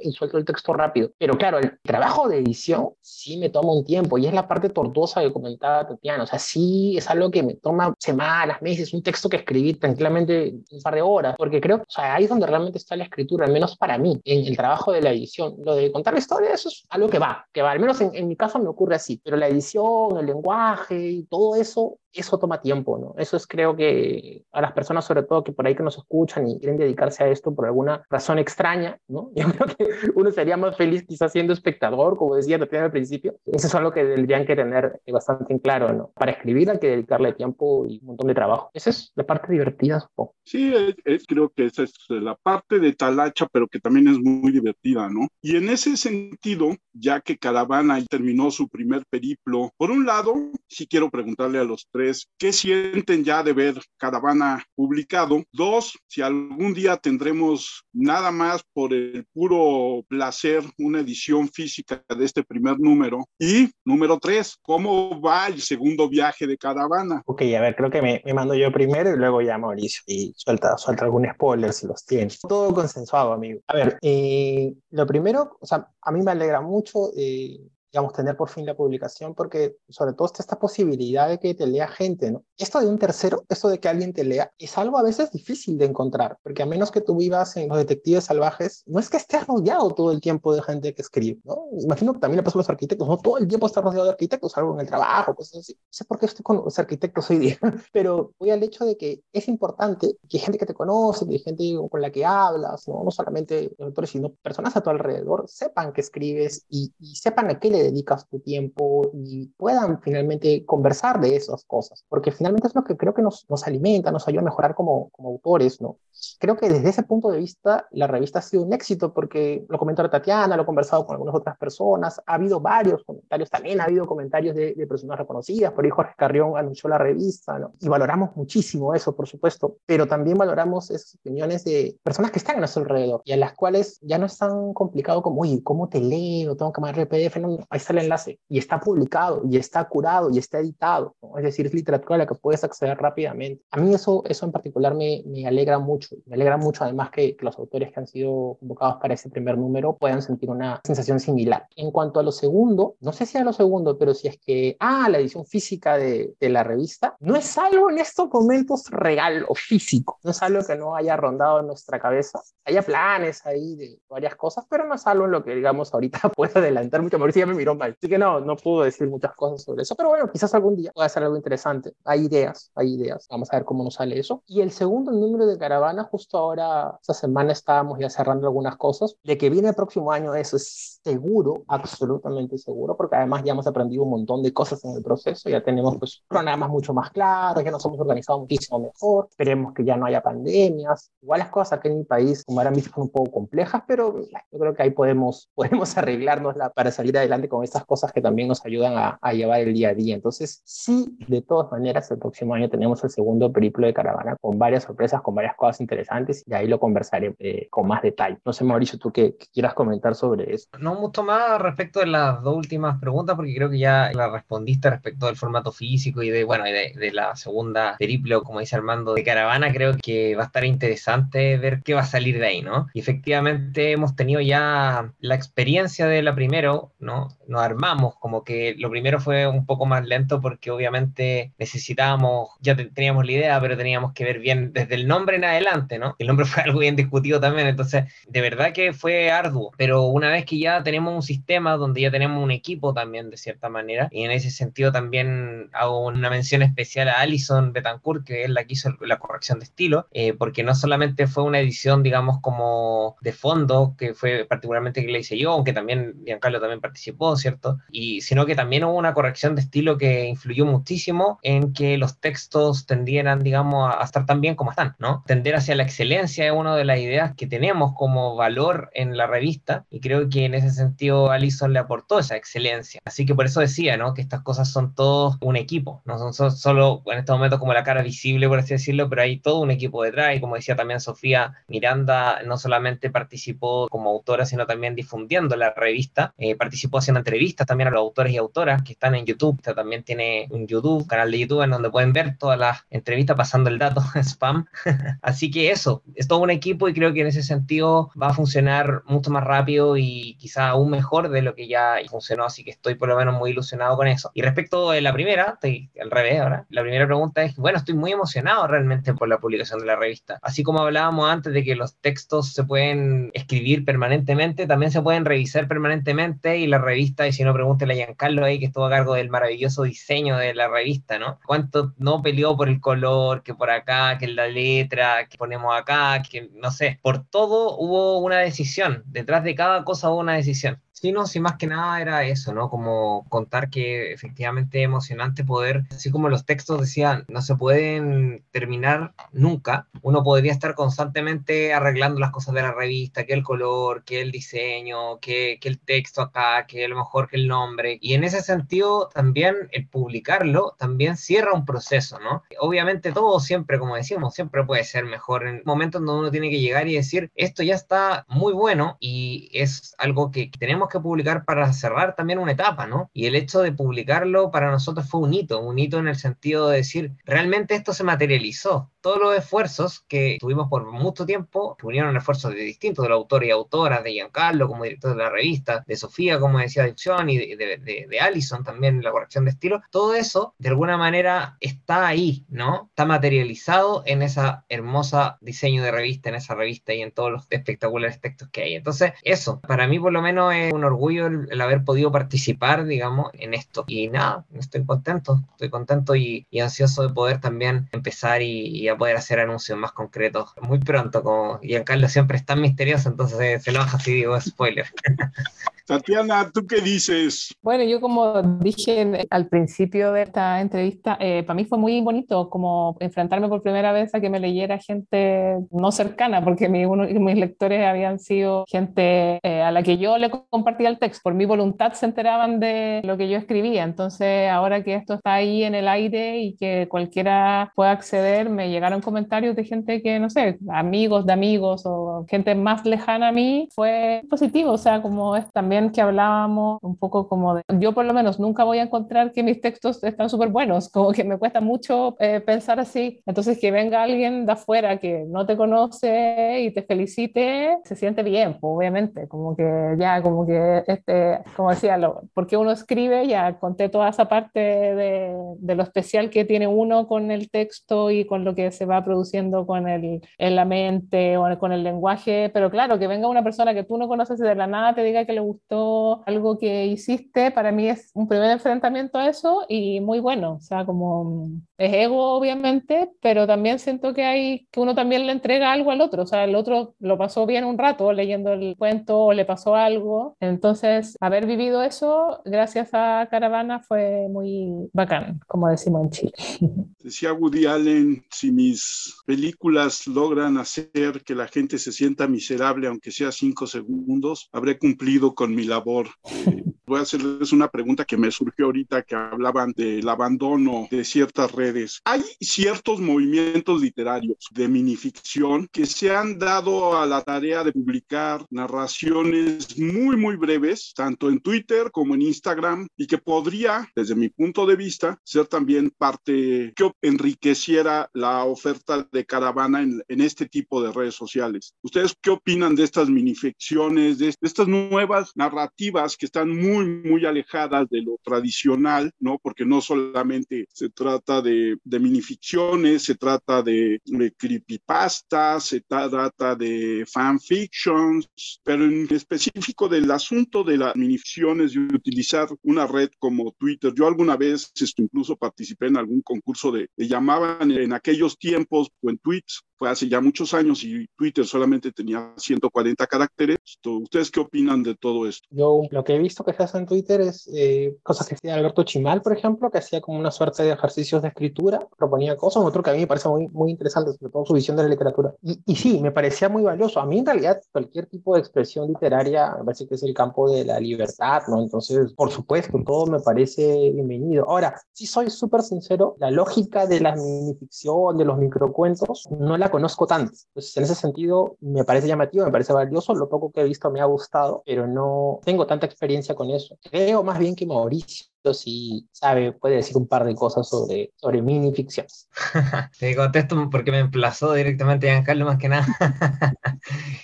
y suelto el texto rápido. Pero claro, el trabajo de edición sí me toma un tiempo y es la parte tortuosa que comentaba Tatiana. O sea, sí es algo que me toma semanas, meses, un texto que escribí tranquilamente un par de horas, porque creo, o sea, ahí es donde realmente está la escritura, al menos para mí, en el trabajo de la edición. Lo de contar la historia, eso es algo que va, que va, al menos en, en mi caso me ocurre así, pero la edición, el lenguaje y todo eso eso toma tiempo, ¿no? Eso es creo que a las personas sobre todo que por ahí que nos escuchan y quieren dedicarse a esto por alguna razón extraña, ¿no? Yo creo que uno sería más feliz quizás siendo espectador, como decía al principio. Eso es algo que tendrían que tener bastante en claro, ¿no? Para escribir hay que dedicarle tiempo y un montón de trabajo. Esa es la parte divertida, supongo. Sí, es, creo que esa es la parte de talacha, pero que también es muy divertida, ¿no? Y en ese sentido, ya que Caravana terminó su primer periplo, por un lado, sí quiero preguntarle a los tres, ¿qué sienten ya de ver Caravana publicado? Dos, si algún día tendremos nada más por el puro placer una edición física de este primer número. Y número tres, ¿cómo va el segundo viaje de Caravana? Ok, a ver, creo que me, me mando yo primero y luego ya Mauricio. Y suelta, suelta algún spoiler si los tiene. Todo consensuado, amigo. A ver, eh, lo primero, o sea, a mí me alegra mucho eh, digamos, tener por fin la publicación, porque sobre todo está esta posibilidad de que te lea gente, ¿no? Esto de un tercero, esto de que alguien te lea, es algo a veces difícil de encontrar, porque a menos que tú vivas en los detectives salvajes, no es que estés rodeado todo el tiempo de gente que escribe, ¿no? Imagino que también le pasa a los arquitectos, no todo el tiempo está rodeado de arquitectos, algo en el trabajo, cosas así. No sé por qué estoy con los arquitectos hoy día, pero voy al hecho de que es importante que gente que te conoce, que gente con la que hablas, no, no solamente autores, sino personas a tu alrededor, sepan que escribes y, y sepan a qué le dedicas tu tiempo y puedan finalmente conversar de esas cosas, porque finalmente es lo que creo que nos, nos alimenta, nos ayuda a mejorar como, como autores, ¿no? Creo que desde ese punto de vista la revista ha sido un éxito porque lo comentó Tatiana, lo he conversado con algunas otras personas, ha habido varios comentarios, también ha habido comentarios de, de personas reconocidas, por ahí Jorge Carrión anunció la revista, ¿no? Y valoramos muchísimo eso, por supuesto, pero también valoramos esas opiniones de personas que están a nuestro alrededor y a las cuales ya no es tan complicado como, oye, ¿cómo te leo? ¿Tengo que mandar PDF? No, ahí está el enlace y está publicado y está curado y está editado, ¿no? es decir, es literatura la que puedes acceder rápidamente. A mí eso, eso en particular me, me alegra mucho, me alegra mucho además que, que, los autores que han sido convocados para ese primer número puedan sentir una sensación similar. En cuanto a lo segundo, no sé si a lo segundo, pero si es que, ah, la edición física de, de la revista, no es algo en estos momentos real o físico, no es algo que no haya rondado en nuestra cabeza. Haya planes ahí de varias cosas, pero no es algo en lo que, digamos, ahorita puedo adelantar mucho. Mauricio ya me miró mal, así que no, no puedo decir muchas cosas sobre eso, pero bueno, quizás algún día pueda ser algo interesante. Ideas, hay ideas. Vamos a ver cómo nos sale eso. Y el segundo número de caravana, justo ahora, esta semana estábamos ya cerrando algunas cosas. De que viene el próximo año, eso es seguro, absolutamente seguro, porque además ya hemos aprendido un montón de cosas en el proceso. Ya tenemos pues programas mucho más claros, ya nos hemos organizado muchísimo mejor. Esperemos que ya no haya pandemias. Igual las cosas aquí en mi país, como ahora mismo, son un poco complejas, pero yo creo que ahí podemos, podemos arreglarnos para salir adelante con estas cosas que también nos ayudan a, llevar el día a día. Entonces, sí, de todas maneras, el próximo año tenemos el segundo periplo de caravana con varias sorpresas, con varias cosas interesantes y ahí lo conversaré eh, con más detalle. No sé, Mauricio, tú qué, qué, quieras comentar sobre eso. No mucho más respecto de las dos últimas preguntas, porque creo que ya la respondiste respecto del formato físico y de, bueno, de, de la segunda periplo, como dice Armando, de caravana. Creo que va a estar interesante ver qué va a salir de ahí, ¿no? Y efectivamente hemos tenido ya la experiencia de la primero, ¿no? Nos armamos como que lo primero fue un poco más lento porque obviamente necesitábamos, ya teníamos la idea, pero teníamos que ver bien desde el nombre en adelante, ¿no? El nombre fue algo bien discutido también, entonces de verdad que fue arduo, pero una vez que ya tenemos un sistema donde ya tenemos un equipo también de cierta manera, y en ese sentido también hago una mención especial a Alison Betancourt, que es la que hizo la corrección de estilo, eh, porque no solamente fue una edición, digamos, como de fondo, que fue particularmente que le hice yo, aunque también Giancarlo también participó, ¿cierto? Y sino que también hubo una corrección de estilo que influyó muchísimo en que los textos tendieran, digamos, a, estar tan bien como están, ¿no? Tender hacia la excelencia es una de las ideas que tenemos como valor en la revista y creo que en ese sentido Alison le aportó esa excelencia. Así que por eso decía, ¿no? Que estas cosas son todos un equipo, no son solo en este momento como la cara visible, por así decirlo, pero hay todo un equipo detrás y como decía también Sofía, Miranda no solamente participó como autora, sino también difundiendo la revista, eh, participó haciendo entrevistas también a los autores y autoras que están en YouTube, también tiene un YouTube, canal de YouTube en donde pueden ver todas las entrevistas pasando el dato spam. Así que eso, es todo un equipo y creo que en ese sentido va a funcionar mucho más rápido y quizá aún mejor de lo que ya funcionó, así que estoy por lo menos muy ilusionado con eso. Y respecto de la primera, estoy al revés ahora, la primera pregunta es, bueno, estoy muy emocionado realmente por la publicación de la revista. Así como hablábamos antes de que los textos se pueden escribir permanentemente, también se pueden revisar permanentemente y la revista, y si no, pregúntele a Giancarlo ahí que estuvo a cargo del maravilloso diseño de la revista, ¿no? ¿Cuánto no peleó por el color, que por acá, que la letra, que ponemos acá, que no sé, por todo hubo una decisión, detrás de cada cosa hubo una decisión. Sí, no, sí, más que nada era eso, ¿no? Como contar que efectivamente emocionante poder, así como los textos decían, no se pueden terminar nunca, uno podría estar constantemente arreglando las cosas de la revista, que el color, que el diseño, que, que el texto acá, que a lo mejor que el nombre. Y en ese sentido, también el publicarlo también cierra un proceso, ¿no? Obviamente todo siempre, como decíamos, siempre puede ser mejor en momentos donde uno tiene que llegar y decir, esto ya está muy bueno y es algo que tenemos que que publicar para cerrar también una etapa, ¿no? Y el hecho de publicarlo para nosotros fue un hito, un hito en el sentido de decir, realmente esto se materializó. Todos los esfuerzos que tuvimos por mucho tiempo, unieron esfuerzos de distintos, del autor y autoras, de Giancarlo como director de la revista, de Sofía como decía Adicción y de, de, de, Allison también la corrección de estilo, todo eso de alguna manera está ahí, ¿no? Está materializado en esa hermosa diseño de revista, en esa revista y en todos los espectaculares textos que hay. Entonces, eso, para mí por lo menos es un orgullo el, haber podido participar, digamos, en esto. Y nada, estoy contento, estoy contento y, ansioso de poder también empezar y, a poder hacer anuncios más concretos muy pronto, como Giancarlo siempre es tan misterioso, entonces se lo baja si digo spoiler. Tatiana, ¿tú qué dices? Bueno, yo como dije al principio de esta entrevista, eh, para mí fue muy bonito como enfrentarme por primera vez a que me leyera gente no cercana, porque mi, uno, mis lectores habían sido gente eh, a la que yo le compartía el texto, por mi voluntad se enteraban de lo que yo escribía, entonces ahora que esto está ahí en el aire y que cualquiera pueda acceder, me llegaron comentarios de gente que, no sé, amigos de amigos o gente más lejana a mí, fue positivo, o sea, como es también que hablábamos un poco como de, yo por lo menos nunca voy a encontrar que mis textos están súper buenos, como que me cuesta mucho eh, pensar así, entonces que venga alguien de afuera que no te conoce y te felicite, se siente bien, pues, obviamente, como que ya, como que, este, como decía, lo, porque uno escribe, ya conté toda esa parte de, de, lo especial que tiene uno con el texto y con lo que se va produciendo con el, en la mente o con el lenguaje, pero claro, que venga una persona que tú no conoces de la nada te diga que le gusta algo que hiciste, para mí es un primer enfrentamiento a eso y muy bueno, o sea, como es ego obviamente, pero también siento que hay que uno también le entrega algo al otro, o sea, el otro lo pasó bien un rato leyendo el cuento o le pasó algo, entonces haber vivido eso gracias a Caravana fue muy bacán, como decimos en Chile. Decía Woody Allen, si mis películas logran hacer que la gente se sienta miserable, aunque sea cinco segundos, habré cumplido con mi labor. Eh, voy a hacerles una pregunta que me surgió ahorita que hablaban del abandono de ciertas redes. Hay ciertos movimientos literarios de minificción que se han dado a la tarea de publicar narraciones muy, muy breves, tanto en Twitter como en Instagram, y que podría, desde mi punto de vista, ser también parte que enriqueciera la oferta de caravana en, en este tipo de redes sociales. ¿Ustedes qué opinan de estas minificciones, de estas nuevas narrativas que están muy, muy alejadas de lo tradicional, ¿no? Porque no solamente se trata de, de minificciones, se trata de, de creepypastas, se trata de fanfictions, pero en específico del asunto de las minificciones y utilizar una red como Twitter. Yo alguna vez incluso participé en algún concurso de, de llamaban en aquellos tiempos o en tweets fue hace ya muchos años y Twitter solamente tenía 140 caracteres. ¿Ustedes qué opinan de todo esto? Yo lo que he visto que se hace en Twitter es eh, cosas que hacía Alberto Chimal, por ejemplo, que hacía como una suerte de ejercicios de escritura, proponía cosas, otro que a mí me parece muy, muy interesante, sobre todo su visión de la literatura. Y, y sí, me parecía muy valioso. A mí en realidad cualquier tipo de expresión literaria me parece que es el campo de la libertad, ¿no? Entonces, por supuesto, todo me parece bienvenido. Ahora, si soy súper sincero, la lógica de la minificción, de los microcuentos, no la conozco tanto. Entonces, en ese sentido, me parece llamativo, me parece valioso. Lo poco que he visto me ha gustado, pero no tengo tanta experiencia con eso. Creo más bien que Mauricio sí sabe, puede decir un par de cosas sobre, sobre mini ficción. te contesto porque me emplazó directamente Giancarlo más que nada.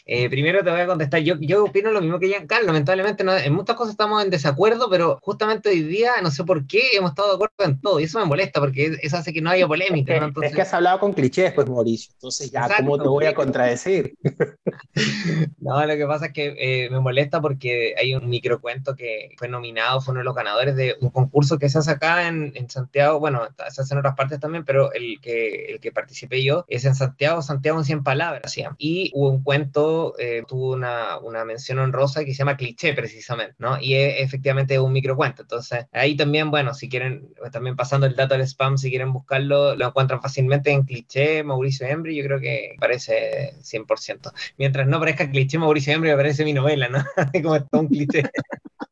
eh, primero te voy a contestar, yo, yo opino lo mismo que Giancarlo, lamentablemente no, en muchas cosas estamos en desacuerdo, pero justamente hoy día no sé por qué hemos estado de acuerdo en todo y eso me molesta porque eso hace que no haya polémica. Es que has hablado con clichés, pues Mauricio, entonces ya, Exacto, ¿cómo te voy a contradecir? no, lo que pasa es que eh, me molesta porque hay un microcuento que fue nominado, fue uno de los ganadores de un concurso que se hace acá en, Santiago, bueno, se hace en otras partes también, pero el que, el que participé yo es en Santiago, Santiago en 100 palabras, ¿sí? y hubo un cuento, eh, tuvo una, una mención honrosa que se llama Cliché precisamente, ¿no? Y es efectivamente un microcuento, entonces ahí también, bueno, si quieren, también pasando el dato del spam, si quieren buscarlo, lo encuentran fácilmente en Cliché, Mauricio Embry, yo creo que parece 100%. Mientras no parezca Cliché, Mauricio Embry, me parece mi novela, ¿no? Como está un cliché.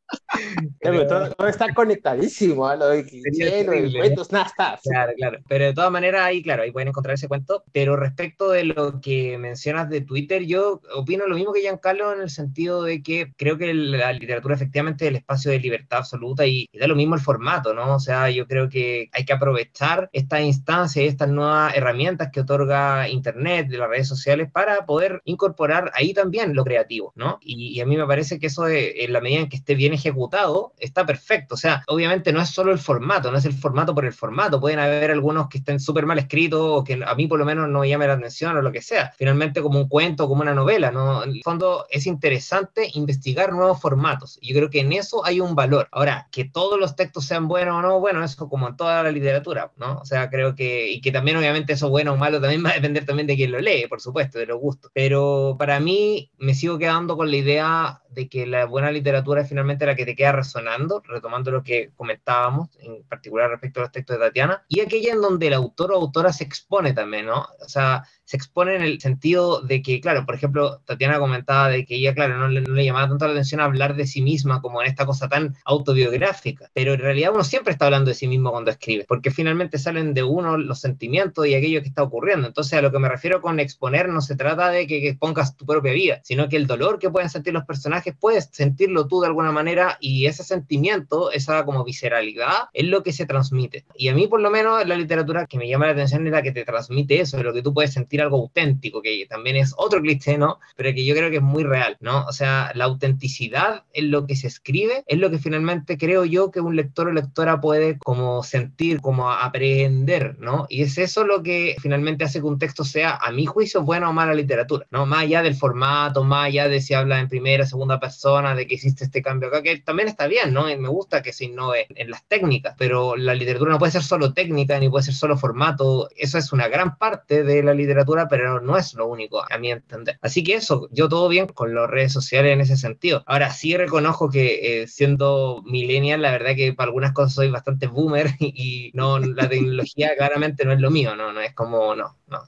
Pero, todo, todo, está conectadísimo, ¿eh? lo de cliché, lo de cuentos, nada está. Claro, claro. Pero de todas maneras, ahí, claro, ahí pueden encontrar ese cuento. Pero respecto de lo que mencionas de Twitter, yo opino lo mismo que Giancarlo en el sentido de que creo que la literatura efectivamente es el espacio de libertad absoluta y, y, da lo mismo el formato, ¿no? O sea, yo creo que hay que aprovechar esta instancia y estas nuevas herramientas que otorga Internet, de las redes sociales, para poder incorporar ahí también lo creativo, ¿no? Y, y a mí me parece que eso, es, en la medida en que esté bien ejecutado, está perfecto. O sea, obviamente no es solo el formato, no es el formato por el formato. Pueden haber algunos que estén súper mal escritos o que a mí por lo menos no me llame la atención o lo que sea. Finalmente como un cuento, como una novela, ¿no? En el fondo es interesante investigar nuevos formatos. Yo creo que en eso hay un valor. Ahora, que todos los textos sean buenos o no, bueno, eso como en toda la literatura, ¿no? O sea, creo que, y que también obviamente eso bueno o malo también va a depender también de quien lo lee, por supuesto, de los gustos. Pero para mí me sigo quedando con la idea de que la buena literatura es finalmente la que te queda resonando, retomando lo que comentábamos, en particular respecto a los textos de Tatiana, y aquella en donde el autor o autora se expone también, ¿no? O sea, se expone en el sentido de que, claro, por ejemplo, Tatiana comentaba de que ella, claro, no le, no le, llamaba tanto la atención hablar de sí misma como en esta cosa tan autobiográfica, pero en realidad uno siempre está hablando de sí mismo cuando escribe, porque finalmente salen de uno los sentimientos y aquello que está ocurriendo. Entonces, a lo que me refiero con exponer no se trata de que, que pongas tu propia vida, sino que el dolor que pueden sentir los personajes, puedes sentirlo tú de alguna manera y ese sentimiento, esa como visceralidad, es lo que se transmite. Y a mí, por lo menos, la literatura que me llama la atención es la que te transmite eso, lo que tú puedes sentir algo auténtico, que también es otro cliché, ¿no? Pero que yo creo que es muy real, ¿no? O sea, la autenticidad en lo que se escribe es lo que finalmente creo yo que un lector o lectora puede como sentir, como aprender, ¿no? Y es eso lo que finalmente hace que un texto sea, a mi juicio, buena o mala literatura, ¿no? Más allá del formato, más allá de si habla en primera, segunda persona, de que existe este cambio acá, que también está bien, ¿no? Y me gusta que se innove en las técnicas, pero la literatura no puede ser solo técnica, ni puede ser solo formato, eso es una gran parte de la literatura, pero no es lo único, a mi entender. Así que eso, yo todo bien con las redes sociales en ese sentido. Ahora sí reconozco que eh, siendo millennial, la verdad que para algunas cosas soy bastante boomer y, y no, la tecnología claramente no es lo mío, no, no es como, no, no.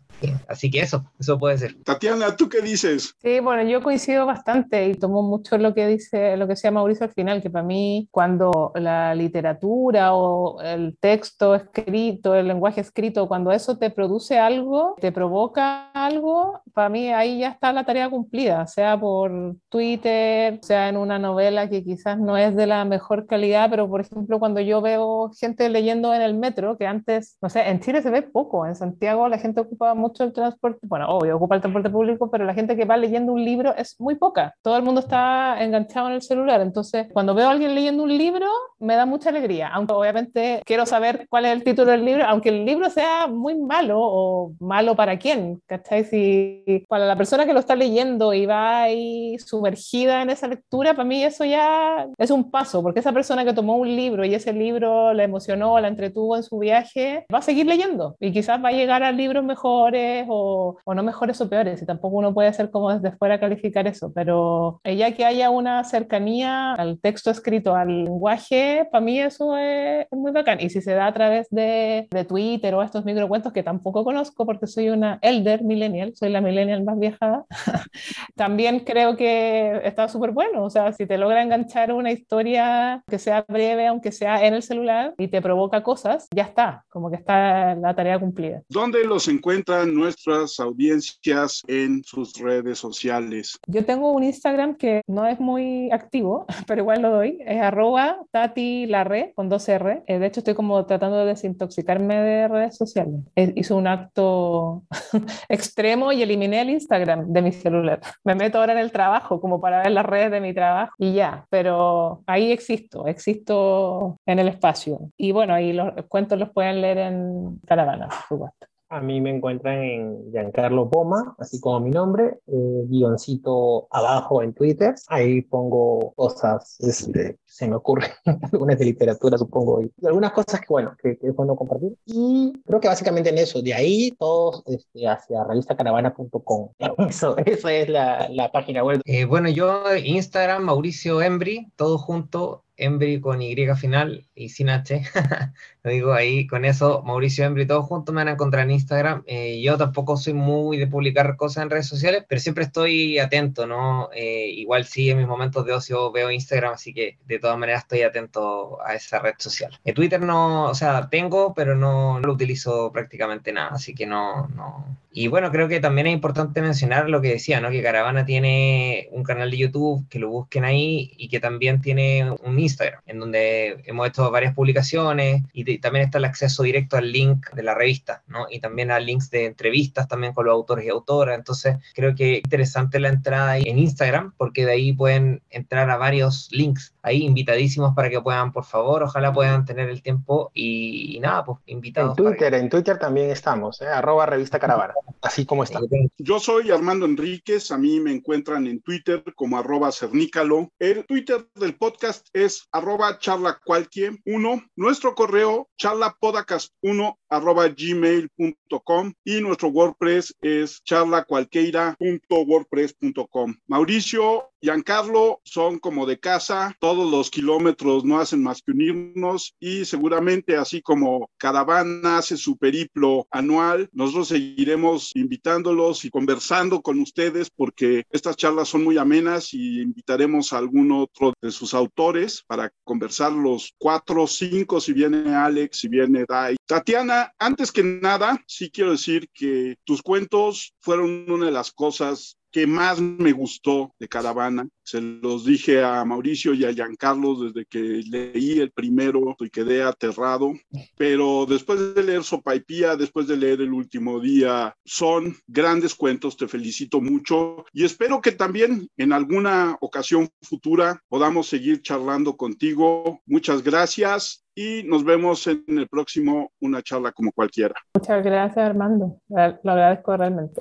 Así que eso, eso puede ser. Tatiana, ¿tú qué dices? Sí, bueno, yo coincido bastante y tomo mucho lo que dice, lo que decía Mauricio al final, que para mí cuando la literatura o el texto escrito, el lenguaje escrito, cuando eso te produce algo, te provoca algo, para mí ahí ya está la tarea cumplida, sea por Twitter, sea en una novela que quizás no es de la mejor calidad, pero por ejemplo cuando yo veo gente leyendo en el metro, que antes, no sé, en Chile se ve poco, en Santiago la gente ocupa mucho el transporte, bueno, obvio, ocupa el transporte público, pero la gente que va leyendo un libro es muy poca. Todo el mundo está enganchado en el celular. Entonces, cuando veo a alguien leyendo un libro, me da mucha alegría. Aunque obviamente quiero saber cuál es el título del libro, aunque el libro sea muy malo o malo para quién, ¿cachai? Si para la persona que lo está leyendo y va ahí sumergida en esa lectura, para mí eso ya es un paso, porque esa persona que tomó un libro y ese libro la emocionó, la entretuvo en su viaje, va a seguir leyendo y quizás va a llegar a libros mejores o, no mejores o peores, y tampoco uno puede ser como desde fuera calificar eso, pero ya que haya una cercanía al texto escrito, al lenguaje, para mí eso es, muy bacán. Y si se da a través de, de Twitter o estos microcuentos que tampoco conozco porque soy una elder millennial, soy la millennial más vieja, también creo que está súper bueno. O sea, si te logra enganchar una historia que sea breve, aunque sea en el celular, y te provoca cosas, ya está, como que está la tarea cumplida. ¿Dónde los encuentran nuestras audiencias en sus redes sociales? Yo tengo un Instagram que no es muy activo, pero igual lo doy. Es arroba Tati Larre con dos R. Eh, de hecho, estoy como tratando de desintoxicarme de redes sociales. Eh, hice un acto extremo y eliminé el Instagram de mi celular. Me meto ahora en el trabajo como para ver las redes de mi trabajo y ya, pero ahí existo, existo en el espacio. Y bueno, ahí los cuentos los pueden leer en Caravana, por supuesto. A mí me encuentran en Giancarlo Poma, así como mi nombre, guioncito abajo en Twitter. Ahí pongo cosas, este, se me ocurren, algunas de literatura supongo, y algunas cosas que bueno, que, es bueno compartir. Y creo que básicamente en eso, de ahí todos este, hacia revistacaravana.com. Eso, esa es la, la página web. Eh, bueno, yo Instagram, Mauricio Embry, todo junto, Embry con Y final y sin H. Lo digo ahí, con eso, Mauricio Embry, todos juntos me van a encontrar en Instagram. Eh, yo tampoco soy muy de publicar cosas en redes sociales, pero siempre estoy atento, ¿no? Eh, igual sí, en mis momentos de ocio veo Instagram, así que de todas maneras estoy atento a esa red social. En Twitter no, o sea, tengo, pero no, no lo utilizo prácticamente nada, así que no, no. Y bueno, creo que también es importante mencionar lo que decía, ¿no? Que Caravana tiene un canal de YouTube, que lo busquen ahí, y que también tiene un En donde hemos hecho varias publicaciones y, también está el acceso directo al link de la revista, ¿no? Y también a links de entrevistas también con los autores y autoras. Entonces, creo que es interesante la entrada en Instagram, porque de ahí pueden entrar a varios links ahí invitadísimos para que puedan, por favor, ojalá puedan tener el tiempo y, nada, pues invitados. En Twitter, en Twitter también estamos, ¿eh? arroba revista caravana, así como está. Yo soy Armando Enríquez, a mí me encuentran en Twitter como arroba cernícalo. El Twitter del podcast es arroba charlacualquie 1, nuestro correo charlapodcast1 arroba gmail.com y nuestro WordPress es charlacualqueira.wordpress.com. Mauricio, Giancarlo son como de casa, todos los kilómetros no hacen más que unirnos y seguramente así como Caravana hace su periplo anual, nosotros seguiremos invitándolos y conversando con ustedes porque estas charlas son muy amenas y invitaremos a algún otro de sus autores para conversar los cuatro, cinco, si viene Alex, si viene Dai. Tatiana, antes que nada, sí quiero decir que tus cuentos fueron una de las cosas que más me gustó de Caravana. Se los dije a Mauricio y a Giancarlo desde que leí el primero y quedé aterrado. Pero después de leer Sopaipía, después de leer El último día, son grandes cuentos. Te felicito mucho y espero que también en alguna ocasión futura podamos seguir charlando contigo. Muchas gracias y nos vemos en el próximo Una charla como cualquiera. Muchas gracias, Armando. Lo agradezco realmente.